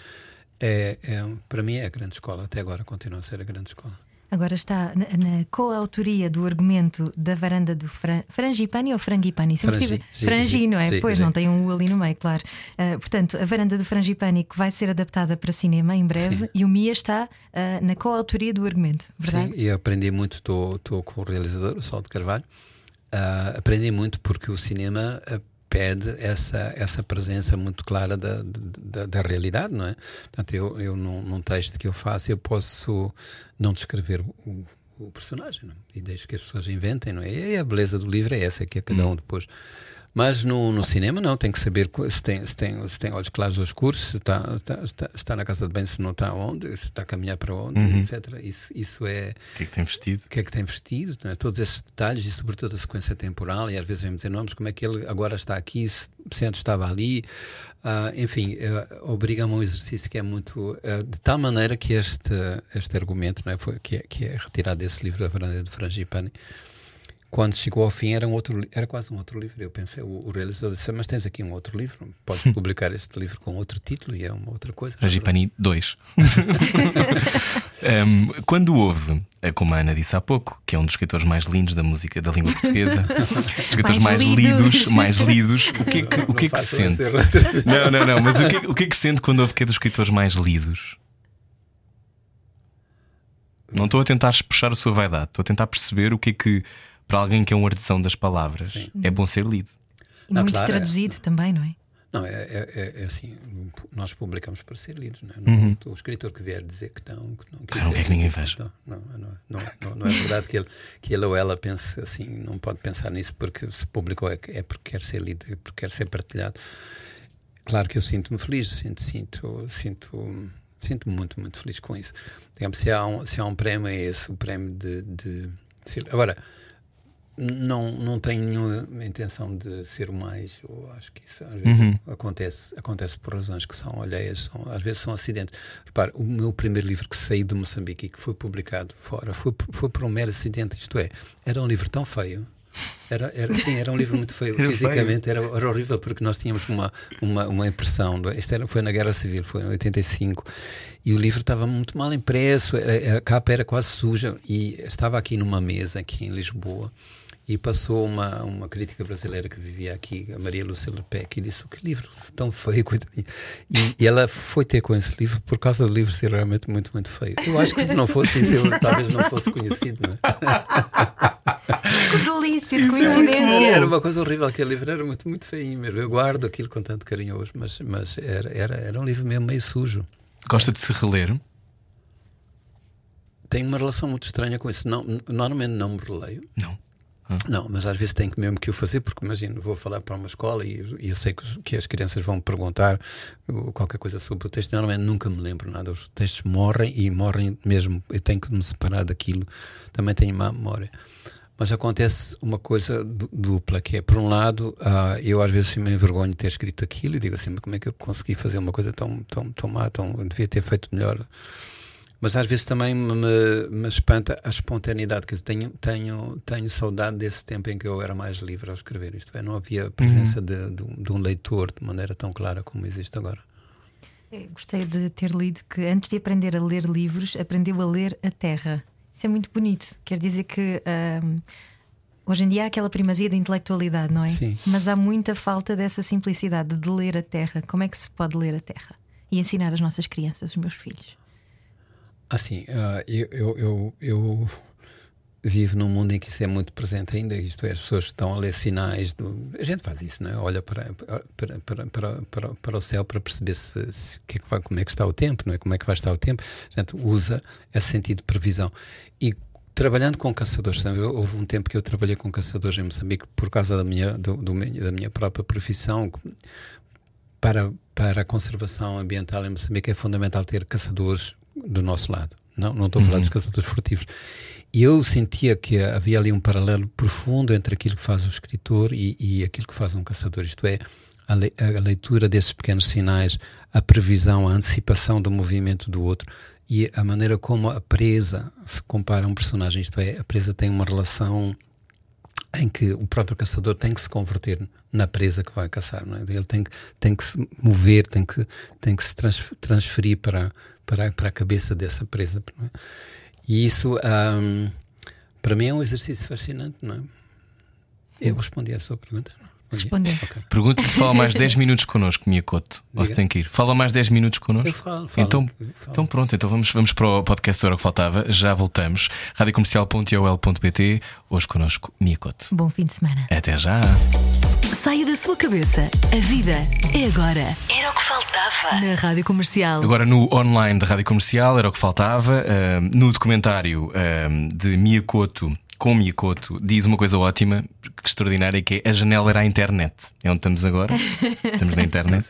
é, é, para mim é a grande escola, até agora continua a ser a grande escola. Agora está na, na coautoria do argumento da varanda do Fran, Frangipani ou Frangipani? Sempre Frangi, tive, sim, Frangi, sim, não é? Sim, pois não tem um U ali no meio, claro. Uh, portanto, a varanda do Frangipani que vai ser adaptada para cinema em breve e o Mia está uh, na coautoria do argumento, verdade? Sim, e aprendi muito, estou com o realizador, o Sol de Carvalho. Uh, aprendi muito porque o cinema pede essa, essa presença muito clara da, da, da realidade, não é? Portanto, eu, eu num, num, texto que eu faço, eu posso não descrever o, o personagem, não? É? e deixo que as pessoas inventem, não é? E a beleza do livro é essa, que é cada um depois mas no, no cinema não, tem que saber se tem, se tem, se tem olhos claros ou escuros, se está, está, está, está na casa de bem, se não está onde, se está a caminhar para onde, Uhum. etc. Isso, isso é. O que é que tem vestido? O que é que tem vestido, é? todos esses detalhes e, sobretudo, a sequência temporal. E às vezes vemos dizer nomes, como é que ele agora está aqui, se, antes estava ali. Ah, enfim, uh, obriga-me a um exercício que é muito. uh, de tal maneira que este, este argumento, não é? Foi, que, é, que é retirado desse livro da Varanda de Frangipani quando chegou ao fim era um outro era quase um outro livro. Eu pensei o, o realizador disse mas tens aqui um outro livro podes publicar este livro com outro título e é uma outra coisa. Frangipani 2 um, quando houve como a Ana disse há pouco que é um dos escritores mais lindos da música da língua portuguesa dos escritores mais, Mais lidos. mais lidos o que é que, o que, é que se sente? não não não mas o que, é- o que é que sente quando houve que é dos escritores mais lidos? Não estou a tentar puxar a sua vaidade estou a tentar perceber o que é que para alguém que é um artesão das palavras é bom ser lido E Não, muito claro, é. traduzido também, não é? não é, é, é- é assim nós publicamos para ser lidos não é? Uhum. Não- o escritor que vier dizer que não que não, Ah, não quer que ninguém veja. não, não, não, não, não, não é verdade que ele, que ele ou ela pense assim não pode pensar nisso porque se publicou é, que- é porque quer ser lido é porque quer ser partilhado Claro que eu sinto-me feliz, sinto, sinto, sinto, sinto-me muito, muito feliz com isso. Digamos, se há um, se há um prémio, é esse, o prémio de. de, Agora, não, não tenho nenhuma intenção de ser o mais. Eu acho que isso às vezes Uhum. acontece, acontece por razões que são alheias, são, às vezes são acidentes. Repare, o meu primeiro livro que saiu de Moçambique e que foi publicado fora foi, foi por um mero acidente, isto é, era um livro tão feio. Era, era, sim, era um livro muito feio. Era Fisicamente era, era horrível porque nós tínhamos uma, uma, uma impressão. Isto era, foi na Guerra Civil, foi em 85. E o livro estava muito mal impresso, a, a capa era quase suja. E estava aqui numa mesa, aqui em Lisboa, e passou uma, uma crítica brasileira que vivia aqui, a Maria Lúcia Lepec, e disse: Que livro tão feio, coitadinha. E, e ela foi ter com esse livro por causa do livro ser realmente muito, muito feio. Eu acho que se não fosse isso, eu talvez não fosse conhecido, não é? Que delícia de Era, coincidência. uma coisa horrível, aquele livro era muito, muito feio mesmo. Eu guardo aquilo com tanto carinho hoje, mas, mas era, era, era um livro mesmo meio sujo. Gosta de se reler? Tenho uma relação muito estranha com isso. Não, normalmente não me releio. Não. Não, mas às vezes tenho que mesmo que o fazer, porque imagino, vou falar para uma escola e, e eu sei que, que as crianças vão perguntar uh, qualquer coisa sobre o texto. Normalmente nunca me lembro nada. Os textos morrem e morrem mesmo. Eu tenho que me separar daquilo. Também tenho má memória. Mas acontece uma coisa du- dupla, que é, por um lado, ah, eu às vezes me envergonho de ter escrito aquilo e digo assim, mas como é que eu consegui fazer uma coisa tão, tão, tão má, tão, devia ter feito melhor. Mas às vezes também me, me- espanta a espontaneidade, que tenho, tenho, tenho saudade desse tempo em que eu era mais livre ao escrever. Isto é, não havia a presença de, de, um- de um leitor de maneira tão clara como existe agora. Eu Gostei de ter lido que antes de aprender a ler livros, aprendeu a ler a terra. Isso é muito bonito. Quer dizer que ahm, hoje em dia há aquela primazia da intelectualidade, não é? Sim. Mas há muita falta dessa simplicidade de ler a terra. Como é que se pode ler a terra? E ensinar as nossas crianças, os meus filhos. Assim, ah, eu, eu, eu, eu vivo num mundo em que isso é muito presente ainda, isto é, as pessoas estão a ler sinais. Do, a gente faz isso, não é? Olha para, para, para, para, para, para o céu para perceber se, se- que é que vai, como é que está o tempo, não é? Como é que vai estar o tempo. A gente usa esse sentido de previsão. E trabalhando com caçadores? Eu- houve um tempo que eu trabalhei com caçadores em Moçambique por causa da minha, do, do da minha própria profissão para, para a conservação ambiental em Moçambique é fundamental ter caçadores do nosso lado. Não, não estou a falar dos caçadores furtivos. E eu sentia que havia ali um paralelo profundo entre aquilo que faz o escritor e, e aquilo que faz um caçador. Isto é, a, le- a leitura desses pequenos sinais, a previsão, a antecipação do movimento do outro e a maneira como a presa se compara a um personagem. Isto é, a presa tem uma relação em que o próprio caçador tem que se converter na presa que vai caçar, não é? Ele tem que, tem que se mover, tem que, tem que se trans- transferir para, para, para a cabeça dessa presa. é? E isso, ahm, para mim, é um exercício fascinante, não é? Eu respondi a sua pergunta. Não? Respondi? Respondeu. Ok. Pergunto-lhe se fala mais 10 minutos connosco, Miyakoto. Ou se tem que ir. Fala mais 10 minutos connosco. Eu falo, falo, Então, falo. então pronto, então vamos, vamos para o podcast Hora que Faltava. Já voltamos. radiocomercial.ol.pt. Hoje connosco, Miyakoto. Bom fim de semana. Até já. Saia da sua cabeça. A vida é agora. Era o que faltava. Na Rádio Comercial. Agora no online da Rádio Comercial, era o que faltava. Ahm, no documentário ahm, de Miyakoto, com Miyakoto, diz uma coisa ótima, que extraordinária, que é a janela era a internet. É onde estamos agora. estamos na internet.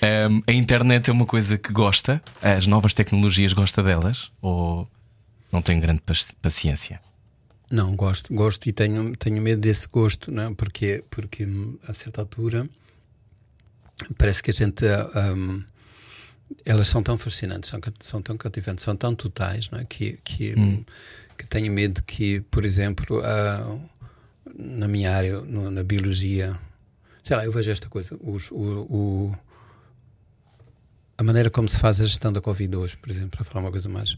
Ahm, a internet é uma coisa que gosta, as novas tecnologias gosta delas, ou não tem grande paci- paciência? Não, gosto, gosto e tenho, tenho medo desse gosto, não é? porque, porque hum, a certa altura parece que a gente. ah, hum, elas são tão fascinantes, são, são tão cativantes, são tão totais, não é? que, que, hum, que tenho medo que, por exemplo, ah, na minha área, no- na biologia, sei lá, eu vejo esta coisa, os, o, o- a maneira como se faz a gestão da Covid hoje, por exemplo, para falar uma coisa mais.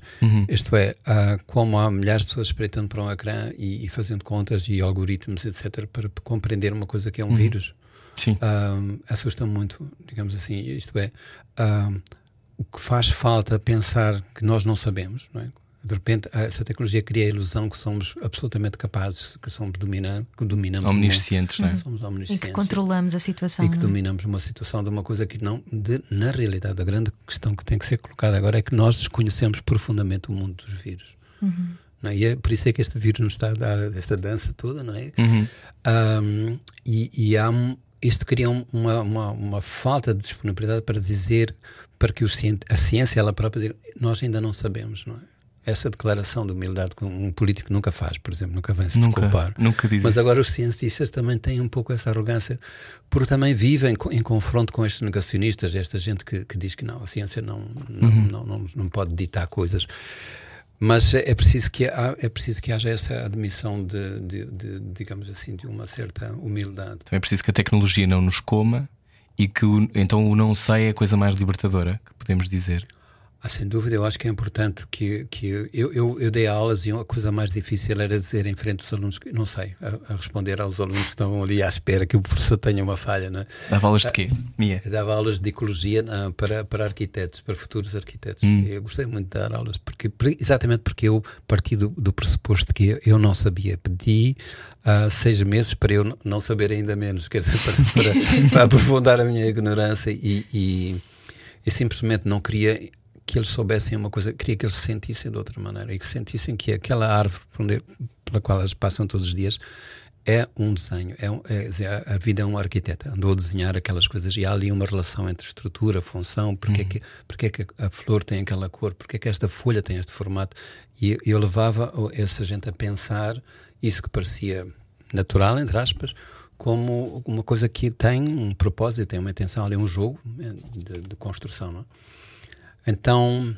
Isto é, ah, como há milhares de pessoas espreitando para um ecrã e, e fazendo contas e algoritmos, etc., para compreender uma coisa que é um vírus, Sim. um, assusta muito, digamos assim. Isto é, um, o que faz falta pensar que nós não sabemos, não é? De repente, essa tecnologia cria a ilusão que somos absolutamente capazes, que somos dominar, que dominamos o. Omniscientes, não é? Somos E omniscientes que controlamos a situação. e que é? dominamos uma situação de uma coisa que não, de- na realidade, a grande questão que tem que ser colocada agora é que nós desconhecemos profundamente o mundo dos vírus. Não é? E é por isso é que este vírus nos está a dar esta dança toda, não é? Uhum. Um, e, e há isto cria um- uma, uma, uma falta de disponibilidade para dizer, para que cien- a ciência ela própria diga, nós ainda não sabemos, não é? Essa declaração de humildade que um político nunca faz, por exemplo, nunca vem se Nunca, desculpar. nunca diz Mas isso. agora os cientistas também têm um pouco essa arrogância, porque também vivem em confronto com estes negacionistas, esta gente que, que diz que não, a ciência não, não, Uhum. não, não, não pode ditar coisas. Mas é preciso que, ha- é preciso que haja essa admissão de, de, de, digamos assim, de uma certa humildade. Então é preciso que a tecnologia não nos coma e que o- então o não sei é a coisa mais libertadora que podemos dizer. Ah, sem dúvida, eu acho que é importante que, que eu, eu, eu dei aulas e a coisa mais difícil era dizer em frente aos alunos que não sei, a, a responder aos alunos que estavam ali à espera que o professor tenha uma falha. Não é? Dava aulas de quê? Mia? Eu dava aulas de ecologia ah, para, para arquitetos, para futuros arquitetos. Hum. Eu gostei muito de dar aulas, porque, por- exatamente porque eu parti do, do pressuposto que eu não sabia. Pedi ah, seis meses para eu não saber ainda menos, quer dizer, para, para, para aprofundar a minha ignorância e, e, e simplesmente não queria que eles soubessem uma coisa, queria que eles se sentissem de outra maneira e que sentissem que aquela árvore pela qual eles passam todos os dias é um desenho, é, um- é, a vida é um arquiteto, andou a desenhar aquelas coisas e há ali uma relação entre estrutura, função, porque, é, que, porque é que a flor tem aquela cor, porque é que esta folha tem este formato. E eu- levava essa gente a pensar isso que parecia natural, entre aspas, como uma coisa que tem um propósito, tem uma intenção ali, um jogo é, de, de construção. Não é? Então,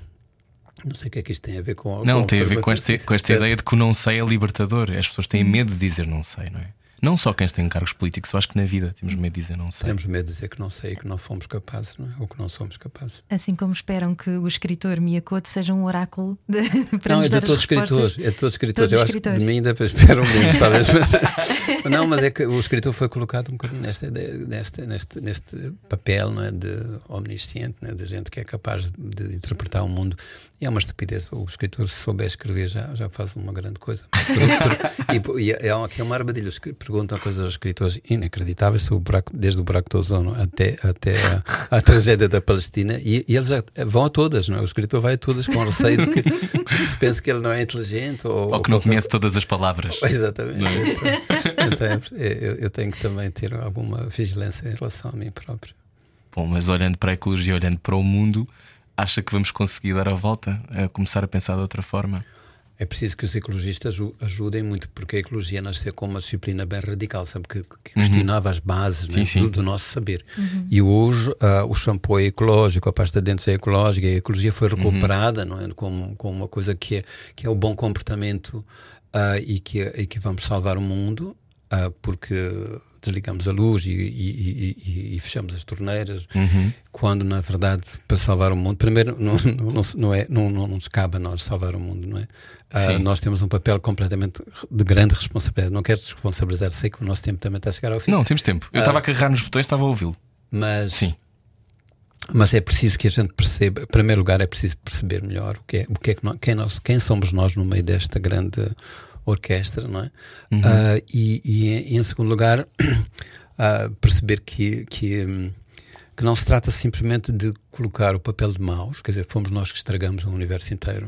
não sei o que é que isto tem a ver com. Não, com tem a ver com esta, com esta ideia de que o não sei é libertador. As pessoas têm medo de dizer não sei, não é? Não só quem tem cargos políticos, eu acho que na vida temos medo de dizer não sei. Temos medo de dizer que não sei e que não fomos capazes, não é? ou que não somos capazes. Assim como esperam que o escritor Miyakoto seja um oráculo de, para não, nos é de todos os escritores. É de todos os escritores. Todos Eu os acho que escritores. de mim ainda esperam menos, talvez. Mas, não, mas é que o escritor foi colocado um bocadinho nesta, nesta, neste, neste papel não é? de omnisciente, não é? de gente que é capaz de interpretar o mundo. E é uma estupidez. O escritor, se souber escrever, já, já faz uma grande coisa. Por- por- e, e é, aqui é uma armadilha. Perguntam coisas aos escritores inacreditáveis, sobre o buraco, desde o buraco do ozono até, até a, a tragédia da Palestina, e, e eles já vão a todas. Não é? O escritor vai a todas com receio de que, que se pense que ele não é inteligente ou, Ou que não conhece todas as palavras. Exatamente. É? Então, então é- eu, eu tenho que também ter alguma vigilância em relação a mim próprio. Bom, mas olhando para a ecologia, olhando para o mundo, acha que vamos conseguir dar a volta, a começar a pensar de outra forma? É preciso que os ecologistas aju- ajudem muito, porque a ecologia nasceu como uma disciplina bem radical, sabe? Que, que questionava as bases né, Sim, sim. Do, do nosso saber. E hoje ah, o shampoo é ecológico, a pasta de dentes é ecológica, a ecologia foi recuperada não é? como, como uma coisa que é, que é o bom comportamento ah, e, que, e que vamos salvar o mundo, ah, porque desligamos a luz e, e- e- e- fechamos as torneiras, quando na verdade para salvar o mundo, primeiro não, não, não, é, não, não nos cabe a nós salvar o mundo, não é? Ah, nós temos um papel completamente de grande responsabilidade. Não quero desresponsabilizar, sei que o nosso tempo também está a chegar ao fim. Não, temos tempo. Eu estava a carregar nos botões, estava a ouvi-lo. Mas, Sim. mas é preciso que a gente perceba, em primeiro lugar, é preciso perceber melhor o que é, o que é que nós, quem, nós, quem somos nós no meio desta grande orquestra, não é? Ah, e, e, em segundo lugar, ah, perceber que, que, que não se trata simplesmente de colocar o papel de maus, quer dizer, fomos nós que estragamos o universo inteiro.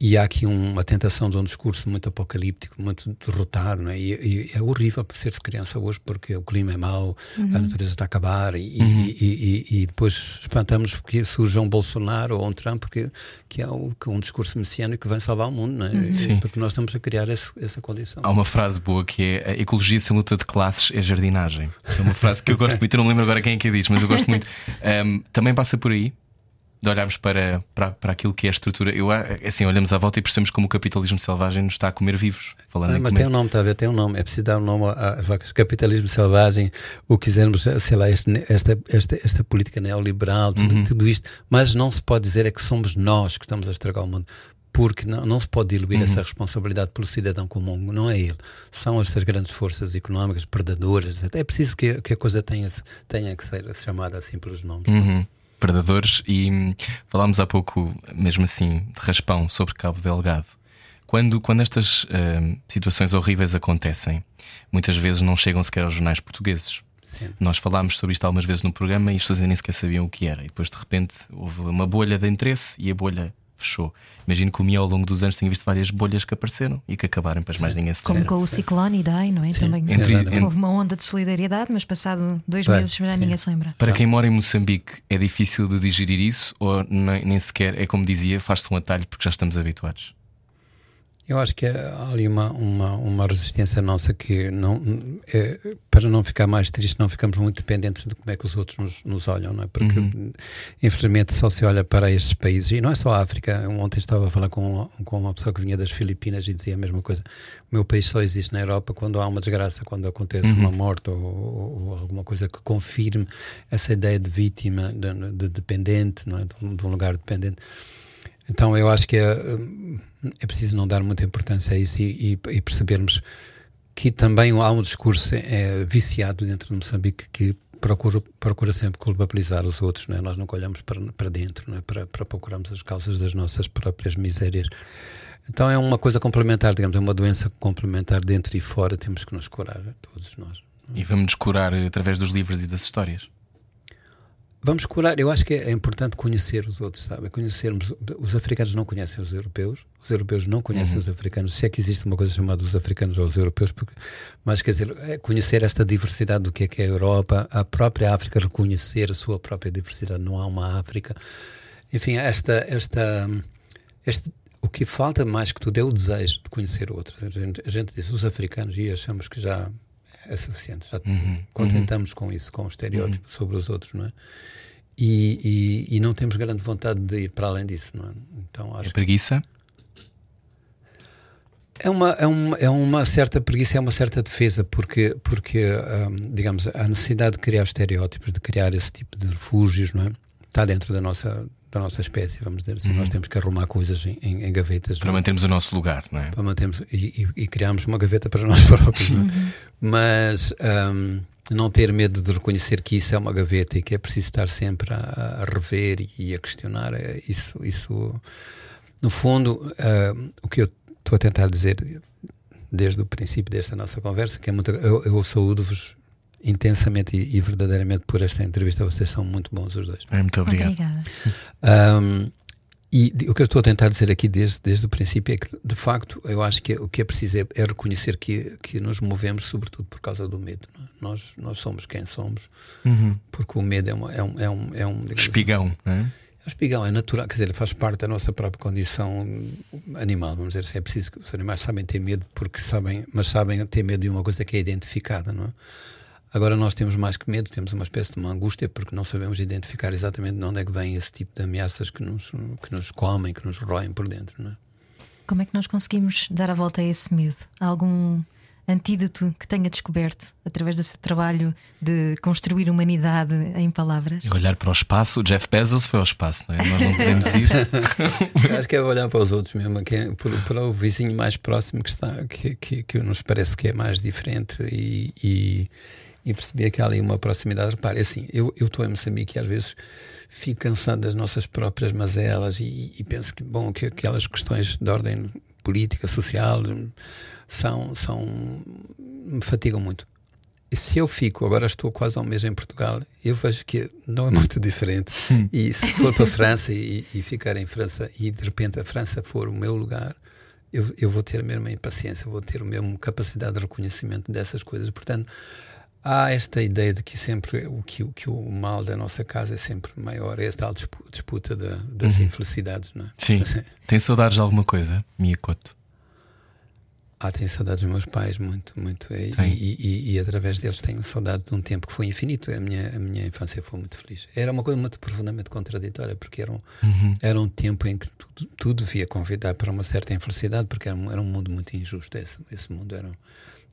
E há aqui um- uma tentação de um discurso muito apocalíptico, muito derrotado, não é? E, e é horrível para ser-se criança hoje porque o clima é mau, a natureza está a acabar e, e- e- e- e depois espantamos porque surge um Bolsonaro ou um Trump que, que é o- que é um discurso messiânico que vem salvar o mundo, não é? Sim. Porque nós estamos a criar esse- essa condição. Há uma frase boa que é a ecologia sem luta de classes é jardinagem. É uma frase que eu gosto muito, eu não lembro agora quem é que a diz, mas eu gosto muito. Ahm, também passa por aí. De olharmos para, para, para aquilo que é a estrutura. Eu, assim, olhamos à volta e percebemos como o capitalismo selvagem nos está a comer vivos. Falando Ah, mas comer. tem um nome, está a ver? Tem um nome. É preciso dar um nome vacas. Capitalismo selvagem, o que quisermos, sei lá, este- esta, esta, esta política neoliberal, tudo, Uhum. tudo isto. Mas não se pode dizer é que somos nós que estamos a estragar o mundo. Porque não, não se pode diluir Uhum. essa responsabilidade pelo cidadão comum, não é ele. São estas grandes forças económicas, predadoras. etc. É preciso que, que a coisa tenha, tenha que ser chamada assim pelos nomes. Uhum. Predadores, e hum, falámos há pouco, mesmo assim, de raspão sobre Cabo Delgado. Quando, quando estas hum, situações horríveis acontecem, muitas vezes não chegam sequer aos jornais portugueses. Sim. Nós falámos sobre isto algumas vezes no programa e as pessoas nem sequer sabiam o que era. E depois, de repente, houve uma bolha de interesse e a bolha fechou. Imagino que o MIA ao longo dos anos tenha visto várias bolhas que apareceram e que acabaram, pois mais ninguém se Como com o ciclone Idai, não é? Também Entre- houve uma onda de solidariedade, mas passado dois Pois, meses já sim. ninguém se lembra. Para quem mora em Moçambique, é difícil de digerir isso ou nem, nem sequer, é como dizia, faz-se um atalho porque já estamos habituados? Eu acho que há ali uma, uma, uma resistência nossa que não é, para não ficar mais triste, não ficamos muito dependentes de como é que os outros nos, nos olham, não é? Porque infelizmente só se olha para estes países e não é só a África. Ontem estava a falar com, com uma pessoa que vinha das Filipinas e dizia a mesma coisa. O meu país só existe na Europa quando há uma desgraça, quando acontece uma morte ou, ou- ou alguma coisa que confirme essa ideia de vítima, de, de dependente, não é? de, de um lugar dependente. Então eu acho que é, hum, é preciso não dar muita importância a isso e, e- e percebermos que também há um discurso é, viciado dentro de Moçambique que procura, procura sempre culpabilizar os outros, não é? nós nunca olhamos para, para dentro, não é? para, para procurarmos as causas das nossas próprias misérias. Então é uma coisa complementar, digamos, é uma doença complementar dentro e fora, temos que nos curar, todos nós. E vamos nos curar através dos livros e das histórias. Vamos curar, eu acho que é importante conhecer os outros, sabe? Conhecermos. Os africanos não conhecem os europeus, os europeus não conhecem os africanos. Se é que existe uma coisa chamada os africanos ou os europeus, porque, mas quer dizer, é conhecer esta diversidade do que é que é a Europa, a própria África reconhecer a sua própria diversidade. Não há uma África. Enfim, esta, esta, este, o que falta mais que tudo é o desejo de conhecer outros. A gente, a gente diz os africanos e achamos que já é suficiente, já contentamos com isso, com o estereótipo sobre os outros, não é? E, e, e não temos grande vontade de ir para além disso, não é? Então É acho que preguiça? é uma, é, uma, é uma certa preguiça, é uma certa defesa, porque, porque hum, digamos, a necessidade de criar estereótipos, de criar esse tipo de refúgios, não é? Está dentro da nossa, da nossa espécie, vamos dizer assim. Nós temos que arrumar coisas em, em, em gavetas. Para não é? mantermos o nosso lugar, não é? para mantermos e, e, e criarmos uma gaveta para nós próprios. é? Mas hum, não ter medo de reconhecer que isso é uma gaveta e que é preciso estar sempre a, a rever e, e a questionar. é Isso, isso no fundo, hum, o que eu estou a tentar dizer desde o princípio desta nossa conversa, que é muito. Eu, eu saúdo-vos intensamente e, e verdadeiramente por esta entrevista. Vocês são muito bons os dois. Muito obrigado. Obrigada. Um, e de- o que eu estou a tentar dizer aqui desde, desde o princípio é que, de facto, eu acho que o que é preciso é, é reconhecer que, que nos movemos sobretudo por causa do medo. não é? Nós, nós somos quem somos, porque o medo é, uma, é um. É um, é um digamos, Espigão, não é? é um espigão, é natural, quer dizer, faz parte da nossa própria condição animal, vamos dizer assim. É preciso que os animais sabem ter medo, porque sabem, mas sabem ter medo de uma coisa que é identificada, não é? Agora nós temos mais que medo, temos uma espécie de uma angústia porque não sabemos identificar exatamente de onde é que vem esse tipo de ameaças que nos, que nos comem, que nos roem por dentro, não é? Como é que nós conseguimos dar a volta a esse medo? Há algum antídoto que tenha descoberto através do seu trabalho de construir humanidade em palavras? E olhar para o espaço, o Jeff Bezos foi ao espaço, não é? Nós não podemos ir. Acho que é olhar para os outros mesmo, que é por- para o vizinho mais próximo que está, que, que, que nos parece que é mais diferente e, e, e perceber que há ali uma proximidade. Repare, é assim, eu estou em Moçambique e às vezes fico cansado das nossas próprias mazelas e, e penso que, bom, que aquelas questões de ordem política, social, são, são me fatigam muito. E se eu fico, agora estou quase um mês em Portugal, eu vejo que não é muito diferente. E se for para a França e, e ficar em França e de repente a França for o meu lugar, eu, eu vou ter a mesma impaciência, vou ter a mesma capacidade de reconhecimento dessas coisas. Portanto, há esta ideia de que sempre o que, o que o mal da nossa casa é sempre maior, é esta disputa da- das infelicidades, não é? Sim. Tem saudades de alguma coisa, Mia Couto? Ah, tenho saudades dos meus pais, muito, muito. E, e, e- e através deles tenho saudade de um tempo que foi infinito. A minha, a minha infância foi muito feliz. Era uma coisa muito profundamente contraditória, porque era um, era um tempo em que tudo, tudo via convidar para uma certa infelicidade, porque era um, era um mundo muito injusto. Esse, esse mundo era, um-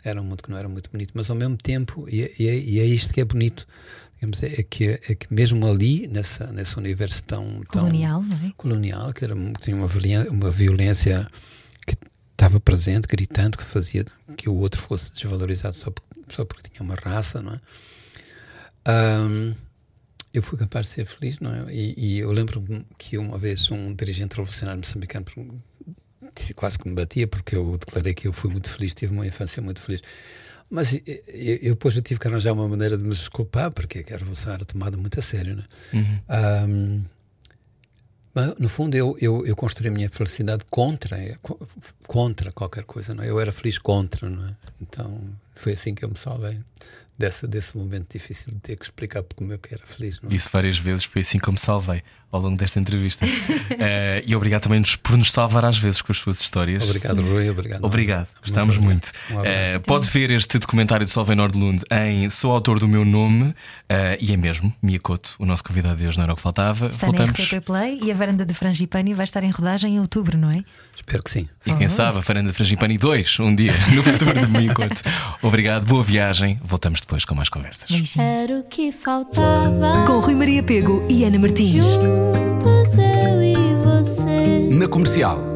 era um mundo que não era muito bonito, mas ao mesmo tempo, e, é- e é, e é isto que é bonito, digamos, é, que, é que mesmo ali, nessa, nesse universo tão. tão Colonial, não é? colonial, que, era, que tinha uma violência, uma violência que estava presente, gritante, que fazia que o outro fosse desvalorizado só porque, só porque tinha uma raça, não é? Ahm, eu fui capaz de ser feliz, não é? E, e eu lembro que uma vez um dirigente revolucionário moçambicano quase que me batia porque eu declarei que eu fui muito feliz, tive uma infância muito feliz. Mas eu, eu, depois eu tive que arranjar uma maneira de me desculpar porque a revolução era tomada muito a sério, não é? Ahm, Mas, no fundo, eu, eu, eu construí a minha felicidade contra, é, contra qualquer coisa. Não é? Eu era feliz contra, não é? Então foi assim que eu me salvei dessa, desse momento difícil de ter que explicar como eu que era feliz. Não é? Isso várias vezes foi assim que eu me salvei ao longo desta entrevista. uh, e obrigado também por nos salvar às vezes com as suas histórias. Obrigado, Rui. Obrigado. Obrigado. Gostamos muito. muito. Um uh, pode ver este documentário de Solveig Nordlund em Sou autor do meu nome uh, e é mesmo Miyakoto, o nosso convidado de hoje não era o que faltava. Está Voltamos. na RTP Play e a varanda de Frangipani vai estar em rodagem em outubro, não é? Espero que sim. E quem sabe a varanda de Frangipani 2, um dia no futuro de Miyakoto. Obrigado, boa viagem. Voltamos depois com mais conversas. Era o que faltava. Com Rui Maria Pego e Ana Martins. Juntos eu e você. Na comercial.